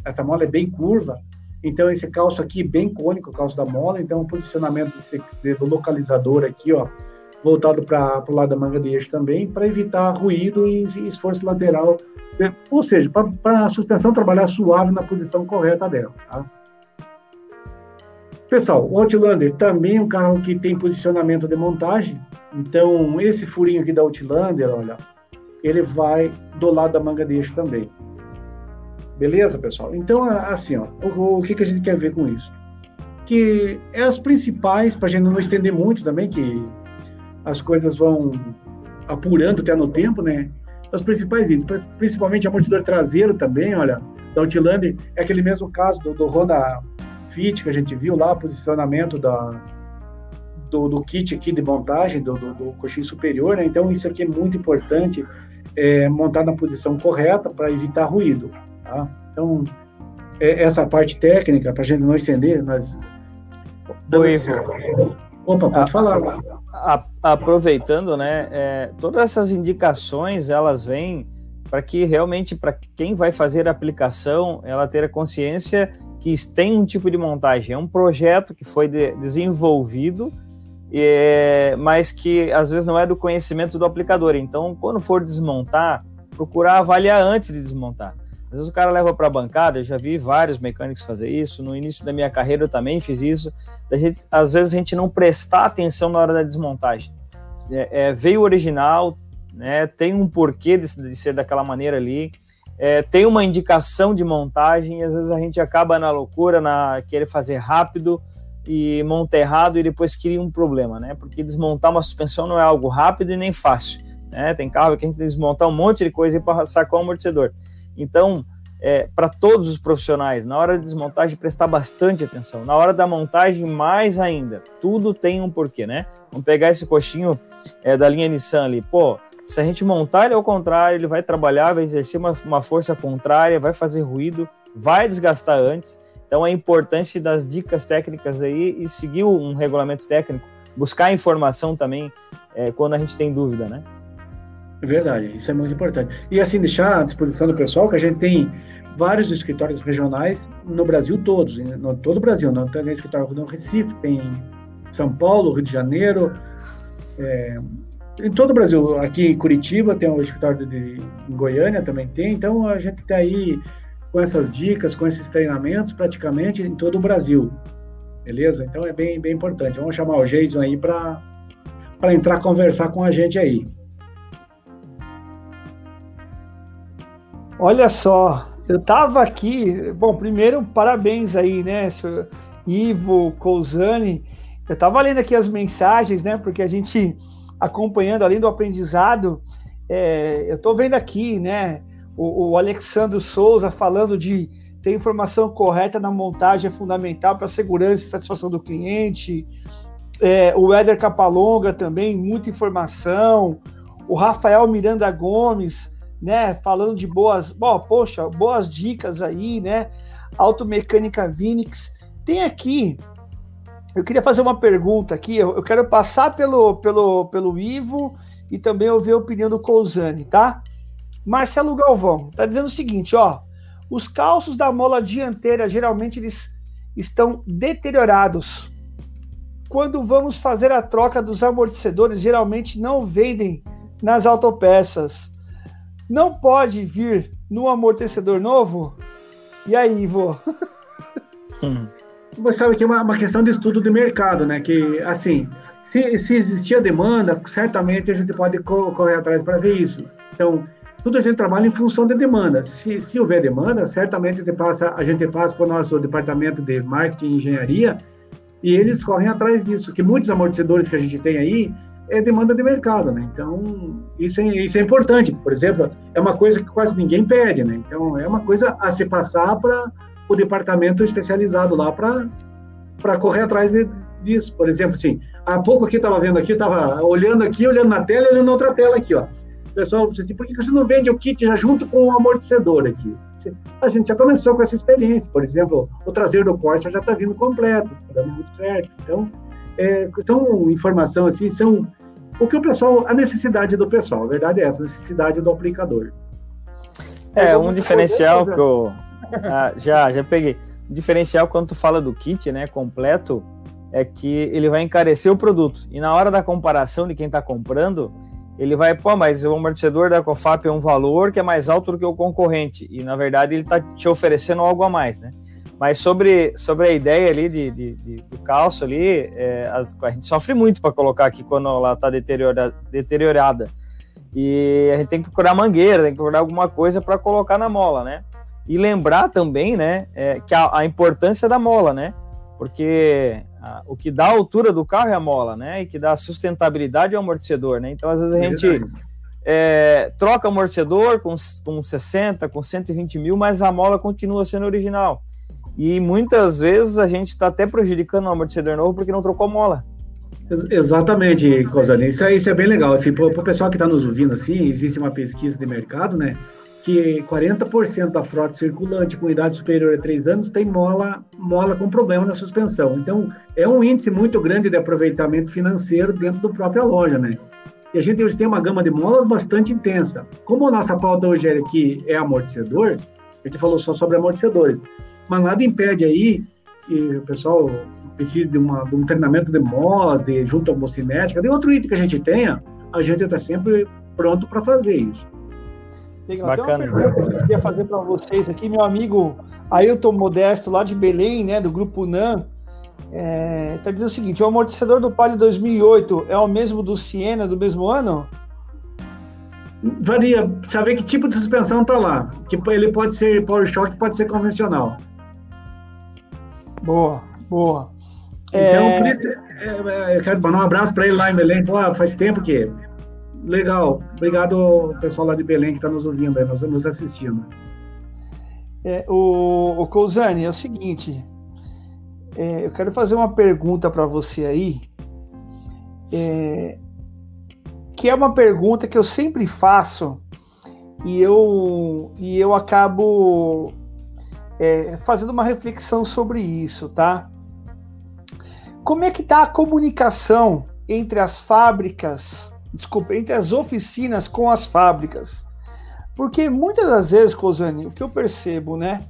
Essa mola é bem curva. Então, esse calço aqui é bem cônico, o calço da mola. Então, o posicionamento desse, do localizador aqui, ó, voltado para o lado da manga de eixo também, para evitar ruído e, esforço lateral. Ou seja, para a suspensão trabalhar suave na posição correta dela. Tá? Pessoal, o Outlander também é um carro que tem posicionamento de montagem. Então, esse furinho aqui da Outlander, olha, ele vai do lado da manga de eixo também. Beleza, pessoal? Então, assim, ó, o, o que, que a gente quer ver com isso? Que é as principais, para a gente não estender muito também, que as coisas vão apurando até no tempo, né? As principais itens, principalmente amortecedor traseiro também, olha, da Outlander, é aquele mesmo caso do, do Honda Fit que a gente viu lá, posicionamento da, do, do kit aqui de montagem do, do, do coxinho superior, né? Então, isso aqui é muito importante é, montar na posição correta para evitar ruído. Tá? Então, é, essa parte técnica, para a gente não estender, nós. Opa, pode a, falar. A, aproveitando, né? É, todas essas indicações elas vêm para que realmente para quem vai fazer a aplicação ela ter a consciência que tem um tipo de montagem, é um projeto que foi de, desenvolvido é, mas que às vezes não é do conhecimento do aplicador. Então, quando for desmontar, procurar avaliar antes de desmontar. Às vezes o cara leva para a bancada, eu já vi vários mecânicos fazer isso. No início da minha carreira eu também fiz isso. Gente, às vezes a gente não prestar atenção na hora da desmontagem. É, é, veio original, né, tem um porquê de, de ser daquela maneira ali, é, tem uma indicação de montagem, e às vezes a gente acaba na loucura, na querer fazer rápido, e monta errado e depois cria um problema, né? Porque desmontar uma suspensão não é algo rápido e nem fácil, né? Tem carro que a gente tem que desmontar um monte de coisa para sacar o amortecedor. Então, é, para todos os profissionais, na hora de desmontagem, prestar bastante atenção. Na hora da montagem, mais ainda. Tudo tem um porquê, né? Vamos pegar esse coxinho é, da linha Nissan ali. Pô, se a gente montar ele ao contrário, ele vai trabalhar, vai exercer uma, uma força contrária, vai fazer ruído, vai desgastar antes. Então, a importância das dicas técnicas aí e seguir um regulamento técnico, buscar informação também é, quando a gente tem dúvida, né? É verdade, isso é muito importante. E assim, deixar à disposição do pessoal que a gente tem vários escritórios regionais no Brasil todos, no todo o Brasil, não tem escritório no Recife, tem São Paulo, Rio de Janeiro, é, em todo o Brasil, aqui em Curitiba tem um escritório de, em Goiânia também tem, então a gente tem aí com essas dicas, com esses treinamentos, praticamente em todo o Brasil. Beleza? Então é bem, bem importante. Vamos chamar o Jason aí para entrar conversar com a gente aí. Olha só, eu estava aqui. Bom, primeiro, parabéns aí, né, senhor Ivo Cousani. Eu estava lendo aqui as mensagens, né, porque a gente acompanhando além do aprendizado, é, eu estou vendo aqui, né, o, o Alexandre Souza falando de ter informação correta na montagem é fundamental para a segurança e satisfação do cliente. É, o Éder Capalonga também, muita informação. O Rafael Miranda Gomes, né, falando de boas, bom, poxa, boas dicas aí, né? Automecânica Vinix. tem aqui, eu queria fazer uma pergunta aqui, eu, eu quero passar pelo, pelo, pelo Ivo e também ouvir a opinião do Cousani, tá? Marcelo Galvão tá dizendo o seguinte, ó, os calços da mola dianteira geralmente eles estão deteriorados. Quando vamos fazer a troca dos amortecedores, geralmente não vendem nas autopeças. Não pode vir no amortecedor novo? E aí, Ivo? Hum. Sabe que é uma, uma, questão de estudo de mercado, né? Que, assim, se, se existia demanda, certamente a gente pode correr atrás para ver isso. Então, tudo a gente trabalha em função de demanda. Se, se houver demanda, certamente passa, a gente passa para o nosso departamento de marketing e engenharia e eles correm atrás disso, que muitos amortecedores que a gente tem aí é demanda de mercado, né? Então, isso é, isso é importante. Por exemplo, é uma coisa que quase ninguém pede, né? Então, é uma coisa a se passar para o departamento especializado lá para correr atrás de, disso. Por exemplo, assim, há pouco aqui estava vendo aqui, estava olhando aqui, olhando na tela, olhando na outra tela aqui, ó pessoal disse assim, por que você não vende o kit já junto com o amortecedor aqui? A gente já começou com essa experiência, por exemplo, o traseiro do Corsa já está vindo completo, está dando muito certo. Então, é, então, informação assim, são o que o pessoal, a necessidade do pessoal, a verdade é essa, a necessidade do aplicador. É, um diferencial que eu ah, já, já peguei. O diferencial quando tu fala do kit, né, completo, é que ele vai encarecer o produto. E na hora da comparação de quem está comprando, ele vai, pô, mas o amortecedor da Cofap é um valor que é mais alto do que o concorrente, e na verdade ele está te oferecendo algo a mais, né? Mas sobre, sobre a ideia ali de, de, de do calço ali, é, a gente sofre muito para colocar aqui quando ela está deteriorada, deteriorada. E a gente tem que procurar mangueira, tem que procurar alguma coisa para colocar na mola, né? E lembrar também, né, é, que a, a importância da mola, né? Porque a, o que dá a altura do carro é a mola, né? E que dá sustentabilidade é o amortecedor, né? Então, às vezes, a gente é, troca amortecedor com, com 60, com 120 mil, mas a mola continua sendo original. E muitas vezes a gente está até prejudicando o amortecedor novo porque não trocou mola. Exatamente, Cosani. Isso, é, isso é bem legal. Assim, para o pessoal que está nos ouvindo, assim, existe uma pesquisa de mercado, né? Que 40% da frota circulante com idade superior a 3 anos tem mola, mola com problema na suspensão. Então, é um índice muito grande de aproveitamento financeiro dentro da própria loja, né? E a gente hoje tem uma gama de molas bastante intensa. Como a nossa pauta hoje aqui é amortecedor, a gente falou só sobre amortecedores, mas nada impede aí, e o pessoal precisa de, uma, de um treinamento de molas, de junta homocinética, de outro item que a gente tenha, a gente está sempre pronto para fazer isso. Tem Bacana. uma pergunta que eu queria fazer para vocês aqui, meu amigo Ailton Modesto, lá de Belém, né, do grupo NAM, é, tá dizendo o seguinte: o amortecedor do Palio 2008 é o mesmo do Siena do mesmo ano? Varia, saber que tipo de suspensão tá lá. Que ele pode ser Power Shock, pode ser convencional. Boa, boa. Então, é... por isso, é, é, eu quero mandar um abraço para ele lá em Belém. Pô, faz tempo que Legal. Obrigado, pessoal lá de Belém que está nos ouvindo, nós nos assistindo. É, o, o Cousani, é o seguinte. É, eu quero fazer uma pergunta para você aí. É, que é uma pergunta que eu sempre faço e eu, e eu acabo é, fazendo uma reflexão sobre isso, tá? Como é que está a comunicação entre as fábricas desculpa, entre as oficinas com as fábricas. Porque muitas das vezes, Cosani, o que eu percebo, né?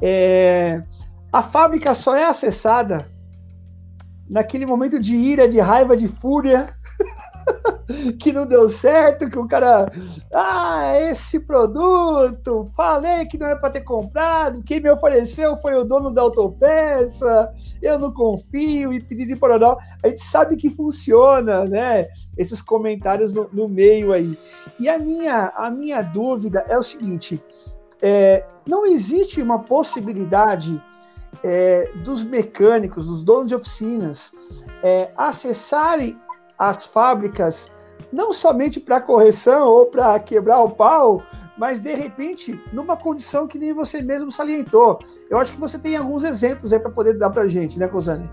É, a fábrica só é acessada naquele momento de ira, de raiva, de fúria, que não deu certo, que o cara, ah, esse produto, falei que não é para ter comprado, quem me ofereceu foi o dono da autopeça, eu não confio e pedi de paradó. A gente sabe que funciona, né? Esses comentários no, no meio aí. E a minha, a minha dúvida é o seguinte: é, não existe uma possibilidade é, dos mecânicos, dos donos de oficinas, é, acessarem as fábricas não somente para correção ou para quebrar o pau, mas de repente numa condição que nem você mesmo salientou. Eu acho que você tem alguns exemplos aí para poder dar para gente, né, Cosane?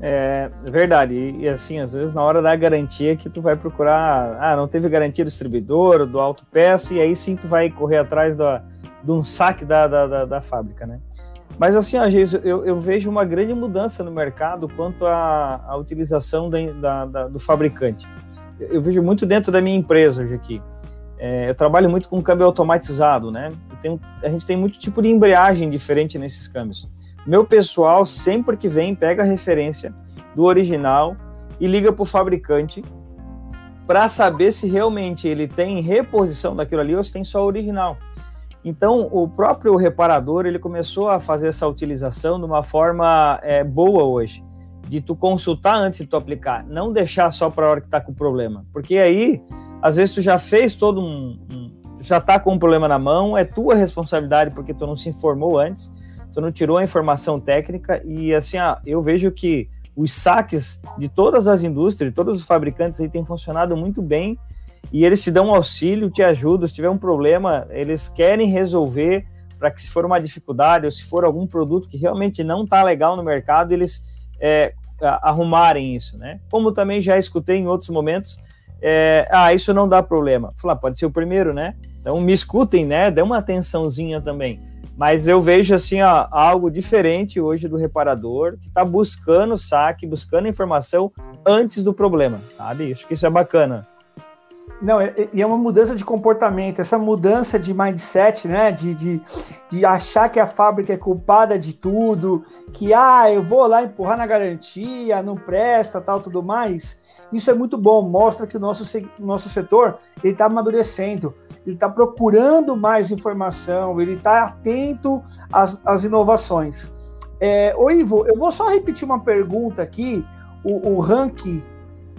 É verdade. E, assim, às vezes na hora da garantia que tu vai procurar, ah, não teve garantia do distribuidor, do autopeça, e aí sim tu vai correr atrás da, de um saque da, da, da, da fábrica, né? Mas assim, Geis, eu, eu, vejo uma grande mudança no mercado quanto à, à utilização da, da, da, do fabricante. Eu vejo muito dentro da minha empresa hoje aqui. É, eu trabalho muito com câmbio automatizado, né? Tem, a gente tem muito tipo de embreagem diferente nesses câmbios. Meu pessoal, sempre que vem, pega a referência do original e liga para o fabricante para saber se realmente ele tem reposição daquilo ali ou se tem só original. Então, o próprio reparador ele começou a fazer essa utilização de uma forma é, boa hoje, de tu consultar antes de tu aplicar, não deixar só para a hora que está com o problema, porque aí às vezes tu já fez todo um, um já está com um problema na mão, é tua responsabilidade porque tu não se informou antes, tu não tirou a informação técnica e assim, ah, eu vejo que os saques de todas as indústrias, todos os fabricantes aí têm funcionado muito bem e eles te dão um auxílio, te ajudam, se tiver um problema, eles querem resolver para que se for uma dificuldade ou se for algum produto que realmente não está legal no mercado, eles é, arrumarem isso, né? Como também já escutei em outros momentos, é, ah, isso não dá problema. Falar, ah, pode ser o primeiro, né? Então me escutem, né? Dê uma atençãozinha também. Mas eu vejo assim ó, algo diferente hoje do reparador que está buscando saque, buscando informação antes do problema, sabe? Acho que isso é bacana. Não, é, e é uma mudança de comportamento, essa mudança de mindset, né? De, de, de achar que a fábrica é culpada de tudo, que ah, eu vou lá empurrar na garantia, não presta, tal, tudo mais. Isso é muito bom, mostra que o nosso, nosso setor ele está amadurecendo, ele está procurando mais informação, ele está atento às, às inovações. É, ô Ivo, eu vou só repetir uma pergunta aqui, o, o Rank,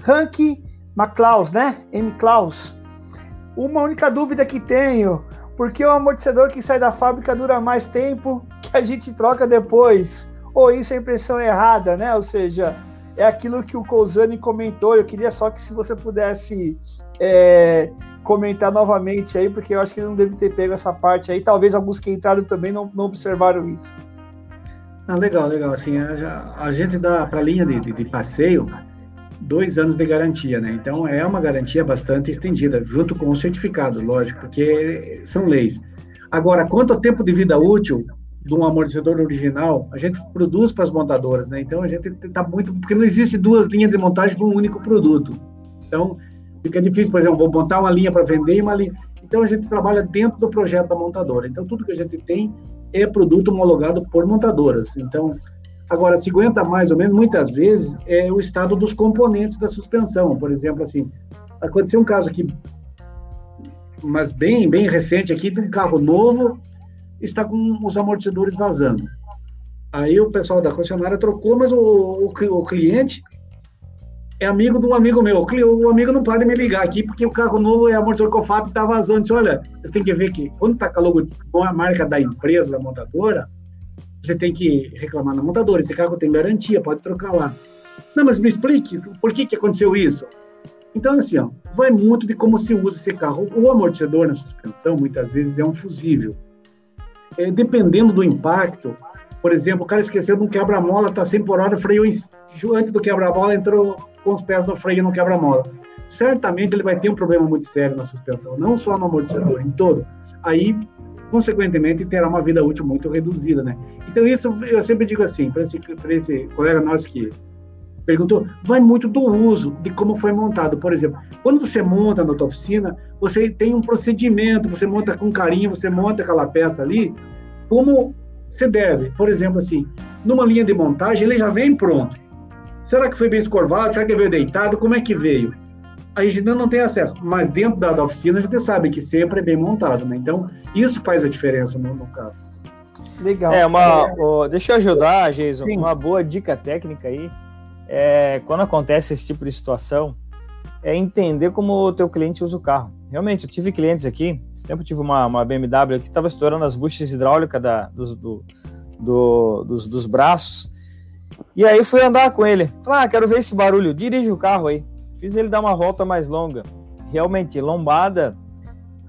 Rank McClaus, né? M. Klaus. Uma única dúvida que tenho, por que o amortecedor que sai da fábrica dura mais tempo que a gente troca depois? Ou isso é impressão errada, né? Ou seja, é aquilo que o Cousani comentou. Eu queria só que se você pudesse é, comentar novamente aí, porque eu acho que ele não deve ter pego essa parte aí. Talvez alguns que entraram também não, não observaram isso. Ah, legal, legal. Assim, a, a gente dá para a linha de, de, de, passeio dois anos de garantia, né? Então é uma garantia bastante estendida, junto com o certificado, lógico, porque são leis. Agora, quanto ao tempo de vida útil, de um amortecedor original, a gente produz para as montadoras, né? Então a gente está muito. Porque não existe duas linhas de montagem de um único produto. Então fica difícil, por exemplo, vou montar uma linha para vender e uma linha. Então a gente trabalha dentro do projeto da montadora. Então tudo que a gente tem é produto homologado por montadoras. Então, agora, se aguenta mais ou menos, muitas vezes, é o estado dos componentes da suspensão. Por exemplo, assim, aconteceu um caso aqui, mas bem, bem recente aqui, de um carro novo, está com os amortecedores vazando. Aí o pessoal da concessionária trocou, mas o, o, o cliente é amigo de um amigo meu. O, amigo não para de me ligar aqui, porque o carro novo é amortecedor COFAP está vazando. Disse, olha, você tem que ver que quando está com a logo, com a marca da empresa, da montadora, você tem que reclamar na montadora. Esse carro tem garantia, pode trocar lá. Não, mas me explique, por que, que aconteceu isso? Então, assim, ó, vai muito de como se usa esse carro. O amortecedor na suspensão, muitas vezes, é um fusível é, dependendo do impacto, por exemplo, o cara esqueceu de um quebra-mola, tá 100 por hora, freio antes do quebra-mola, entrou com os pés no freio no quebra-mola. Certamente ele vai ter um problema muito sério na suspensão, não só no amortecedor, em todo. Aí, consequentemente, terá uma vida útil muito reduzida, né? Então, isso eu sempre digo assim, para esse, esse colega nosso que perguntou, vai muito do uso, de como foi montado. Por exemplo, quando você monta na tua oficina, você tem um procedimento, você monta com carinho, você monta aquela peça ali, como se deve. Por exemplo, assim, numa linha de montagem, ele já vem pronto. Será que foi bem escorvado? Será que veio deitado? Como é que veio? A gente ainda não tem acesso, mas dentro da, da oficina a gente sabe que sempre é bem montado, né? Então, isso faz a diferença no, no carro. Legal. É uma, oh, deixa eu ajudar, Jason, Sim. uma boa dica técnica aí é, quando acontece esse tipo de situação, é entender como o teu cliente usa o carro. Realmente, eu tive clientes aqui, esse tempo eu tive uma, uma BMW que estava estourando as buchas hidráulicas da, dos, do, do, dos, dos braços, e aí fui andar com ele. Falei, ah, quero ver esse barulho, dirige o carro aí. Fiz ele dar uma volta mais longa. Realmente, lombada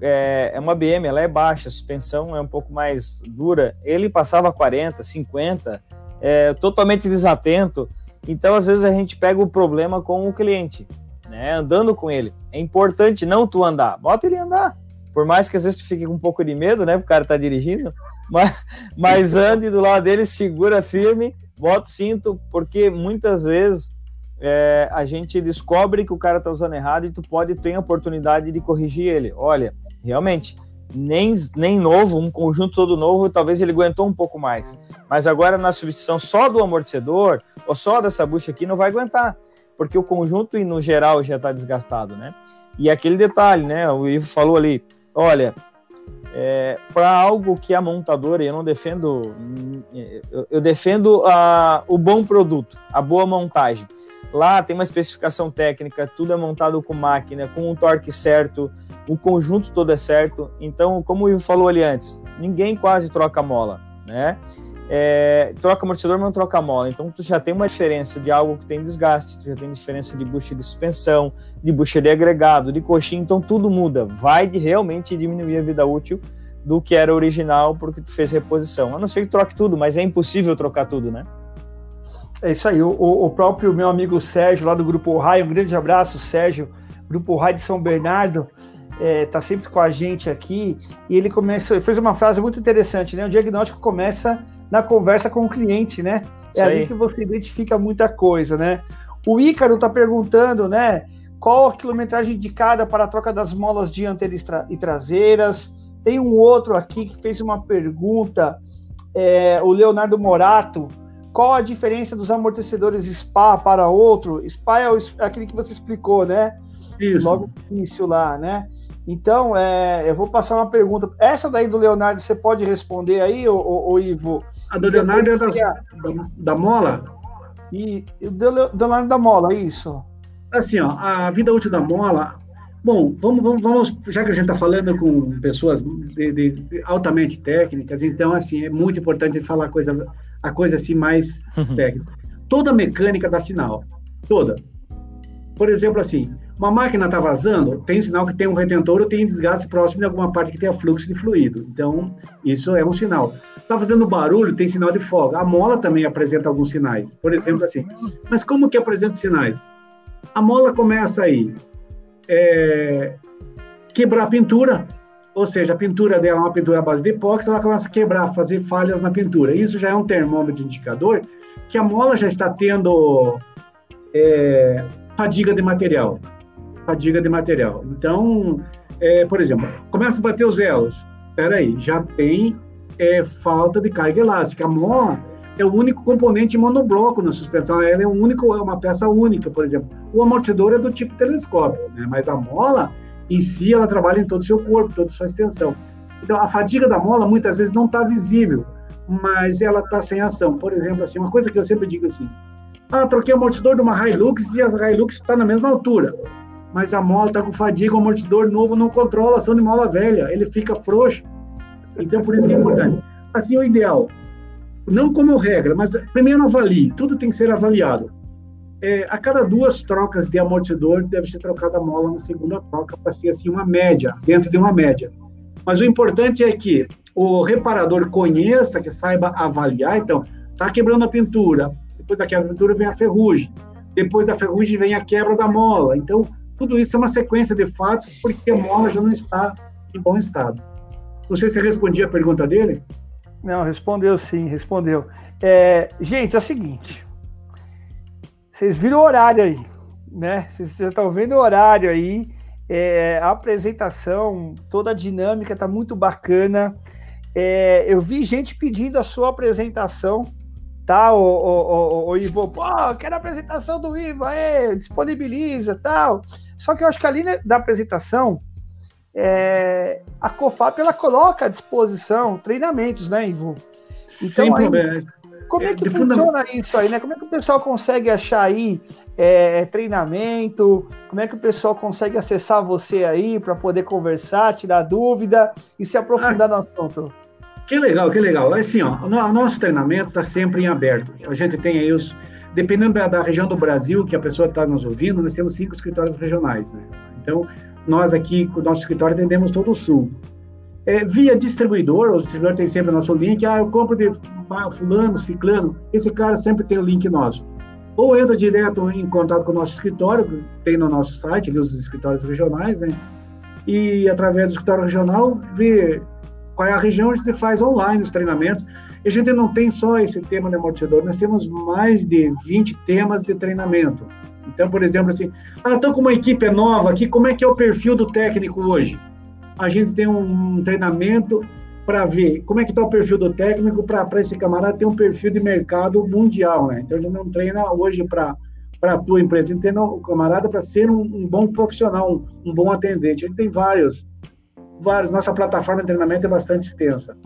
é, é uma BM, ela é baixa, a suspensão é um pouco mais dura. Ele passava 40, 50, é, totalmente desatento. Então, às vezes, a gente pega o problema com o cliente, né? Andando com ele. É importante não tu andar, bota ele andar. por mais que às vezes tu fique com um pouco de medo, né? O cara tá dirigindo, mas, mas ande do lado dele, segura firme, bota o cinto, porque muitas vezes é, a gente descobre que o cara tá usando errado e tu pode ter a oportunidade de corrigir ele. Olha, realmente, nem, nem novo, um conjunto todo novo, talvez ele aguentou um pouco mais. Mas agora na substituição só do amortecedor, ou só dessa bucha aqui, não vai aguentar, porque o conjunto no geral já está desgastado, né? E aquele detalhe, né? O Ivo falou ali, olha, é, para algo que a montadora, eu não defendo, eu, eu defendo a, o bom produto, a boa montagem. Lá tem uma especificação técnica, tudo é montado com máquina, com um torque certo, o conjunto todo é certo. Então, como o Ivo falou ali antes, ninguém quase troca mola, né? É, troca amortecedor, mas não troca mola. Então, tu já tem uma diferença de algo que tem desgaste, tu já tem diferença de bucha de suspensão, de bucha de agregado, de coxinha, então tudo muda. Vai de realmente diminuir a vida útil do que era original porque tu fez reposição. A não ser que troque tudo, mas é impossível trocar tudo, né? É isso aí. O, o próprio meu amigo Sérgio, lá do Grupo Raio, um grande abraço, Sérgio, Grupo Raio de São Bernardo, é, tá sempre com a gente aqui, e ele começa, fez uma frase muito interessante, né? O diagnóstico começa na conversa com o cliente, né? É ali que você identifica muita coisa, né? O Ícaro tá perguntando, né? Qual a quilometragem indicada para a troca das molas dianteiras e traseiras? Tem um outro aqui que fez uma pergunta, é, o Leonardo Morato, qual a diferença dos amortecedores SPA para outro? SPA é, o, é aquele que você explicou, né? Isso. Logo no início lá, né? Então, é, eu vou passar uma pergunta. Essa daí do Leonardo, você pode responder aí, ô, Ivo? A do Leonardo é da, da, da, Mola? E o do Leonardo da Mola, isso. Assim, ó, a vida útil da Mola... Bom, vamos, vamos, vamos já que a gente está falando com pessoas de, de, de, altamente técnicas, então, assim, é muito importante falar a coisa, a coisa assim mais uhum. técnica. Toda mecânica dá sinal, toda. Por exemplo, assim, uma máquina está vazando, tem sinal que tem um retentor ou tem desgaste próximo de alguma parte que tenha fluxo de fluido. Então, isso é um sinal. Está fazendo barulho, tem sinal de folga. A mola também apresenta alguns sinais. Por exemplo, assim. Mas como que apresenta sinais? A mola começa aí é, quebrar a pintura, ou seja, a pintura dela é uma pintura à base de epóxi, ela começa a quebrar, fazer falhas na pintura. Isso já é um termômetro indicador que a mola já está tendo é, fadiga de material fadiga de material. Então, é, por exemplo, começa a bater os elos. Espera aí, já tem é, falta de carga elástica. A mola é o único componente monobloco na suspensão. Ela é, um único, é uma peça única, por exemplo. O amortecedor é do tipo telescópio, né? mas a mola em si ela trabalha em todo o seu corpo, toda a sua extensão. Então, a fadiga da mola muitas vezes não está visível, mas ela está sem ação. Por exemplo, assim, uma coisa que eu sempre digo assim: ah, troquei o amortecedor de uma Hilux e a Hilux está na mesma altura mas a mola está com fadiga, o amortecedor novo não controla a ação de mola velha, ele fica frouxo. Então, por isso que é importante. Assim, o ideal, não como regra, mas primeiro avalie, tudo tem que ser avaliado. É, a cada duas trocas de amortecedor deve ser trocada a mola na segunda troca para ser assim uma média, dentro de uma média. Mas o importante é que o reparador conheça, que saiba avaliar. Então, está quebrando a pintura, depois da quebra da pintura vem a ferrugem, depois da ferrugem vem a quebra da mola. Então, tudo isso é uma sequência de fatos porque a mola já não está em bom estado. Não sei se respondi a pergunta dele. Não, respondeu sim, respondeu. É, gente, é o seguinte. Vocês viram o horário aí, né? Vocês já estão vendo o horário aí. É, a apresentação, toda a dinâmica está muito bacana. É, eu vi gente pedindo a sua apresentação tal, o, o, o, o Ivo, pô, quero a apresentação do Ivo, aí, disponibiliza, tal. Só que eu acho que ali né, da apresentação, é, a COFAP, ela coloca à disposição treinamentos, né, Ivo? Então, Sem problema. Como é que é, funciona isso aí, né? Como é que o pessoal consegue achar aí é, treinamento? Como é que o pessoal consegue acessar você aí para poder conversar, tirar dúvida e se aprofundar ah, no assunto? Que legal, que legal. Assim, ó, o nosso treinamento está sempre em aberto. A gente tem aí os. Dependendo da, da região do Brasil que a pessoa está nos ouvindo, nós temos cinco escritórios regionais. Né? Então, nós aqui, com o nosso escritório, atendemos todo o Sul. É, via distribuidor, o distribuidor tem sempre o nosso link. Ah, eu compro de fulano, ciclano. Esse cara sempre tem o link nosso. Ou entra direto em contato com o nosso escritório, tem no nosso site, ali os escritórios regionais, né? e através do escritório regional ver qual é a região, a gente faz online os treinamentos. E a gente não tem só esse tema de amortecedor, nós temos mais de 20 temas de treinamento. Então, por exemplo, assim, ah, estou com uma equipe nova aqui, como é que é o perfil do técnico hoje? A gente tem um treinamento para ver como é que está o perfil do técnico para esse camarada ter um perfil de mercado mundial, né? Então, a gente não treina hoje para para a tua empresa, a gente treina o camarada para ser um, um, bom profissional, um, um bom atendente. A gente tem vários, vários. Nossa plataforma de treinamento é bastante extensa.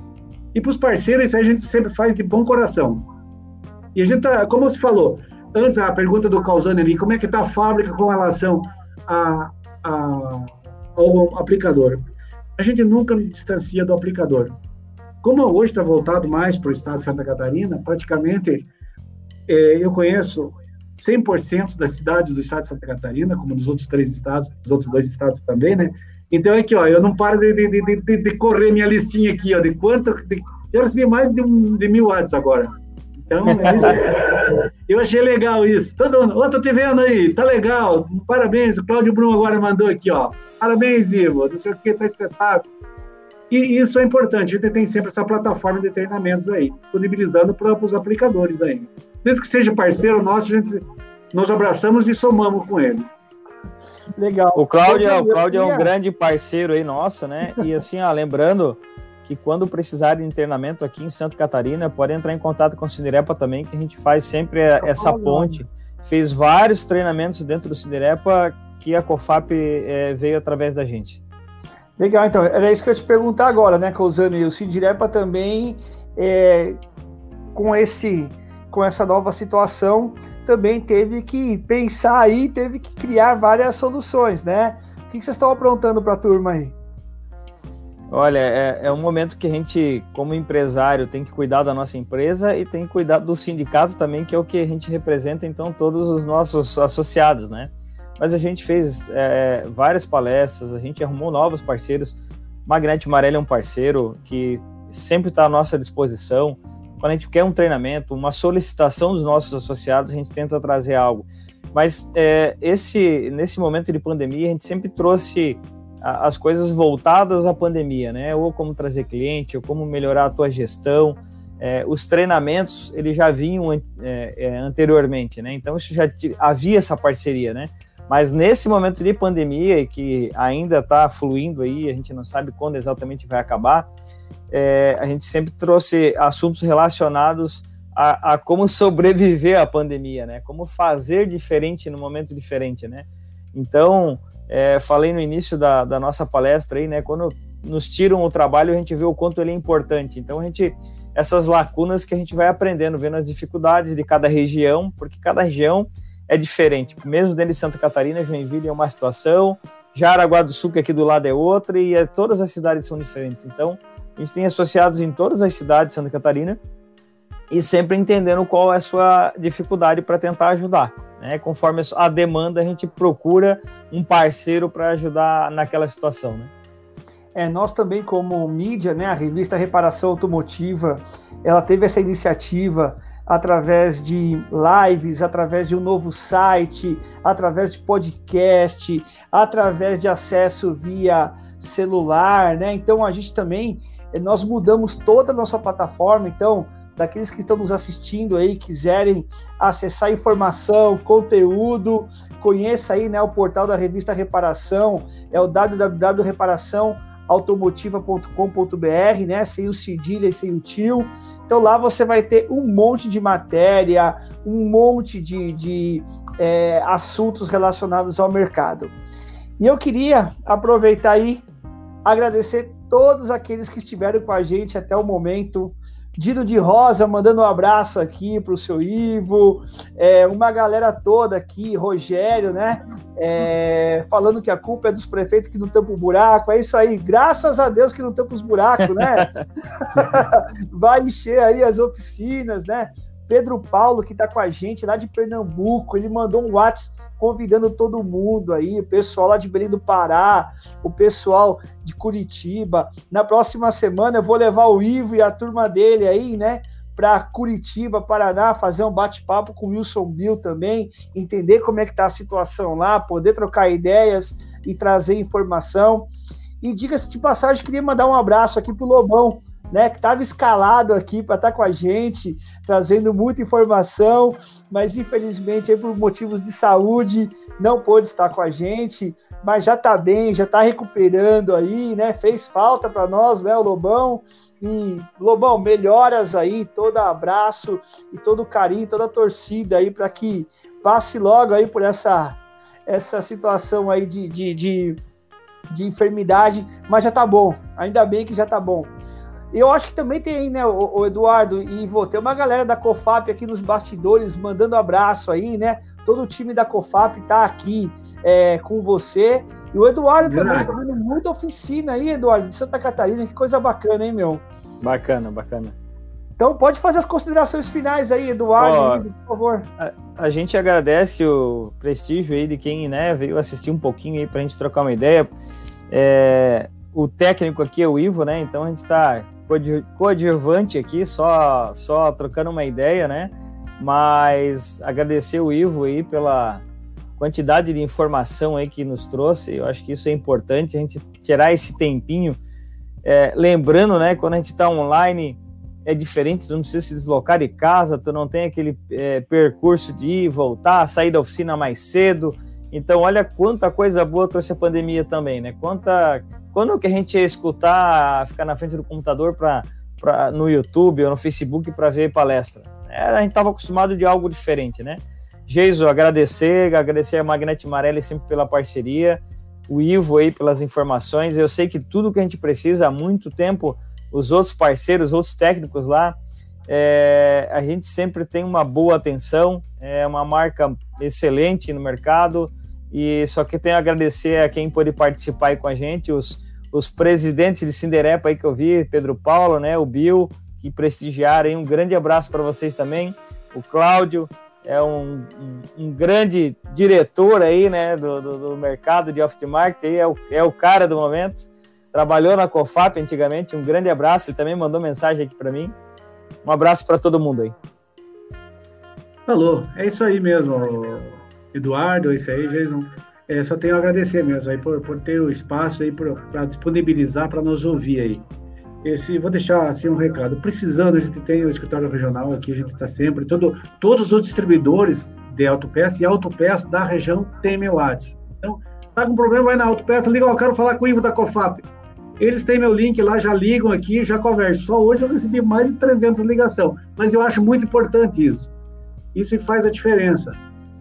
E para os parceiros, isso a gente sempre faz de bom coração. E a gente tá, como você falou, antes a pergunta do Causani ali, como é que está a fábrica com relação a, a, ao aplicador? A gente nunca distancia do aplicador. Como hoje está voltado mais para o estado de Santa Catarina, praticamente é, eu conheço 100% das cidades do estado de Santa Catarina, como dos outros três estados, dos outros dois estados também, né? Então, aqui, ó, eu não paro de, de, de, de correr minha listinha aqui, ó, de quanto. De, eu recebi mais de, um, de mil watts agora. Então, é isso, eu achei legal isso. Todo mundo, ó, tô te vendo aí, tá legal. Parabéns, o Cláudio Bruno agora mandou aqui, ó. Parabéns, Ivo, não sei o que, tá espetáculo. E isso é importante, a gente tem sempre essa plataforma de treinamentos aí, disponibilizando para os aplicadores aí. Desde que seja parceiro nosso, a gente, nós abraçamos e somamos com eles. Legal. O Cláudio, o Cláudio é um grande parceiro aí nosso, né? E assim, ó, lembrando que quando precisar de internamento aqui em Santa Catarina, pode entrar em contato com o Cinerepa também, que a gente faz sempre essa ponte. Fez vários treinamentos dentro do Cinerepa que a COFAP é, veio através da gente. Legal, então, era isso que eu ia te perguntar agora, né, Cousane? O Cinerepa também, é, com, esse, com essa nova situação, também teve que pensar aí, teve que criar várias soluções, né? O que, vocês estão aprontando para a turma aí? Olha, é, é, um momento que a gente, como empresário, tem que cuidar da nossa empresa e tem que cuidar do sindicato também, que é o que a gente representa, então, todos os nossos associados, né? Mas a gente fez é, várias palestras, a gente arrumou novos parceiros. Magnete Marelli é um parceiro que sempre está à nossa disposição quando a gente quer um treinamento, uma solicitação dos nossos associados, a gente tenta trazer algo. Mas é, esse, nesse momento de pandemia, a gente sempre trouxe as coisas voltadas à pandemia, né? Ou como trazer cliente, ou como melhorar a tua gestão. É, os treinamentos, eles já vinham é, é anteriormente, né? Então, isso já havia essa parceria, né? Mas nesse momento de pandemia, que ainda está fluindo aí, a gente não sabe quando exatamente vai acabar, é, a gente sempre trouxe assuntos relacionados a, a, como sobreviver à pandemia, né? Como fazer diferente no momento diferente, né? Então, é, falei no início da, da, nossa palestra aí, né? Quando nos tiram o trabalho, a gente vê o quanto ele é importante. Então, a gente essas lacunas que a gente vai aprendendo, vendo as dificuldades de cada região, porque cada região é diferente. Mesmo dentro de Santa Catarina, Joinville é uma situação, Jaraguá do Sul, que aqui do lado é outra, e é, todas as cidades são diferentes. Então, a gente tem associados em todas as cidades de Santa Catarina e sempre entendendo qual é a sua dificuldade para tentar ajudar. Né? Conforme a demanda, a gente procura um parceiro para ajudar naquela situação. Né? É, nós também, como mídia, né, a revista Reparação Automotiva, ela teve essa iniciativa através de lives, através de um novo site, através de podcast, através de acesso via celular, né? Então a gente também nós mudamos toda a nossa plataforma, então, daqueles que estão nos assistindo aí, quiserem acessar informação, conteúdo, conheça aí né, o portal da revista Reparação, é o www.reparaçãoautomotiva.com.br, né, sem o cedilha e sem o tio. Então lá você vai ter um monte de matéria, um monte de, de é, assuntos relacionados ao mercado. E eu queria aproveitar aí, agradecer todos aqueles que estiveram com a gente até o momento. Dino de Rosa mandando um abraço aqui para o seu Ivo, é, uma galera toda aqui, Rogério, né? É, falando que a culpa é dos prefeitos que não tampam o buraco. É isso aí, graças a Deus que não tampam os buracos, né? Vai encher aí as oficinas, né? Pedro Paulo, que está com a gente lá de Pernambuco, ele mandou um WhatsApp convidando todo mundo aí, o pessoal lá de Belém do Pará, o pessoal de Curitiba. Na próxima semana eu vou levar o Ivo e a turma dele aí, né? Para Curitiba, Paraná, fazer um bate-papo com o Wilson Bill também, entender como é que está a situação lá, poder trocar ideias e trazer informação. E diga-se de passagem, queria mandar um abraço aqui pro Lobão, né, que estava escalado aqui para estar tá com a gente, trazendo muita informação, mas infelizmente aí, por motivos de saúde não pôde estar com a gente, mas já está bem, já está recuperando aí, né? Fez falta para nós, né, o Lobão. E Lobão, melhoras aí, todo abraço e todo carinho, toda a torcida aí para que passe logo aí por essa essa situação aí de, de, de, de enfermidade, mas já tá bom. Ainda bem que já tá bom. Eu acho que também tem, né, o, o Eduardo e vou ter uma galera da COFAP aqui nos bastidores mandando abraço aí, né? Todo o time da COFAP tá aqui é, com você. E o Eduardo Verdade. também tá vendo muita oficina aí, Eduardo, de Santa Catarina. Que coisa bacana, hein, meu? Bacana, bacana. Então pode fazer as considerações finais aí, Eduardo, por favor. A, a, gente agradece o prestígio aí de quem né, veio assistir um pouquinho aí para a gente trocar uma ideia. É, o técnico aqui é o Ivo, né? Então a gente está coadjuvante aqui, só, só trocando uma ideia, né? Mas agradecer o Ivo aí pela quantidade de informação aí que nos trouxe. Eu acho que isso é importante, a gente tirar esse tempinho. É, lembrando, né, quando a gente está online, é diferente, tu não precisa se deslocar de casa, tu não tem aquele é, percurso de ir, voltar, sair da oficina mais cedo. Então, olha quanta coisa boa trouxe a pandemia também, né? Quanta quando que a gente ia escutar, ficar na frente do computador para no YouTube ou no Facebook para ver palestra? Era, a gente estava acostumado de algo diferente, né? Geiso, agradecer, agradecer a Magnete Marelli sempre pela parceria, o Ivo aí pelas informações. Eu sei que tudo que a gente precisa há muito tempo, os outros parceiros, os outros técnicos lá, é, a gente sempre tem uma boa atenção, é uma marca excelente no mercado e só que tenho a agradecer a quem pôde participar aí com a gente, os, os presidentes de Cinderepa aí que eu vi, Pedro Paulo, né, o Bill, que prestigiaram aí. Um grande abraço para vocês também. O Cláudio é um, um, grande diretor aí, né, do, do, do mercado de aftermarket, aí é o, é o cara do momento. Trabalhou na COFAP antigamente. Um grande abraço. Ele também mandou mensagem aqui para mim. Um abraço para todo mundo aí. Falou, é isso aí mesmo. Eduardo, isso aí, Jason. É, só tenho a agradecer mesmo aí por, por ter o espaço aí para disponibilizar para nos ouvir aí. Esse, vou deixar assim um recado. Precisando, a gente tem o escritório regional aqui, a gente está sempre. Todo, todos os distribuidores de autopeça e autopeça da região têm meu WhatsApp. Então, tá com problema, vai na autopeça, liga, eu quero falar com o Ivo da COFAP. Eles têm meu link lá, já ligam aqui, já conversam. Só hoje eu recebi mais de 300 ligações, mas eu acho muito importante isso. Isso faz a diferença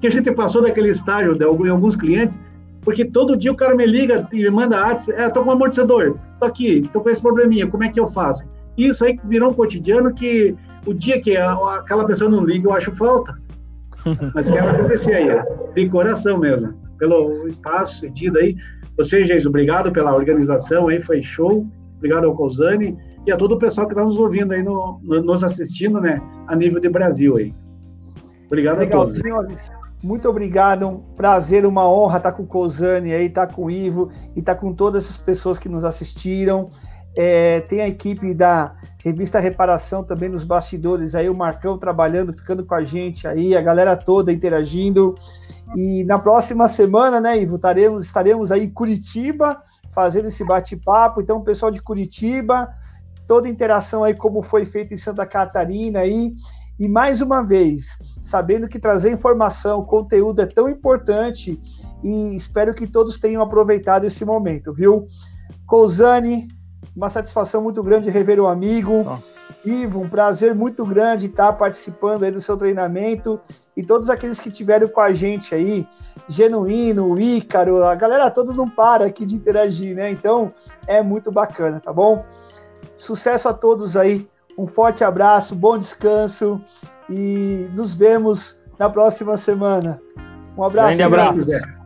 que a gente passou daquele estágio de alguns clientes, porque todo dia o cara me liga e me manda ads, é, tô com um amortecedor, tô aqui, tô com esse probleminha, como é que eu faço? Isso aí virou um cotidiano que o dia que aquela pessoa não liga, eu acho falta. Mas quero agradecer aí, de coração mesmo, pelo espaço cedido aí. Vocês, gente, obrigado pela organização aí, foi show. Obrigado ao Cozani e a todo o pessoal que está nos ouvindo aí, no, no, nos assistindo, né, a nível de Brasil aí. Obrigado Legal, a todos. Senhores. Muito obrigado, um prazer, uma honra estar com o Cozani aí, estar com o Ivo e estar com todas as pessoas que nos assistiram. É, tem a equipe da revista Reparação também nos bastidores aí, o Marcão trabalhando, ficando com a gente aí, a galera toda interagindo. E na próxima semana, né, Ivo, estaremos, estaremos aí em Curitiba fazendo esse bate-papo. Então, pessoal de Curitiba, toda a interação aí, como foi feito em Santa Catarina aí. E mais uma vez, sabendo que trazer informação, conteúdo é tão importante e espero que todos tenham aproveitado esse momento, viu? Cousani, uma satisfação muito grande rever o amigo. Ivo, um prazer muito grande estar participando aí do seu treinamento e todos aqueles que tiveram com a gente aí, Genuíno, Ícaro, a galera toda não para aqui de interagir, né? Então é muito bacana, tá bom? Sucesso a todos aí um forte abraço, bom descanso e nos vemos na próxima semana. Um abraço. Um abraço.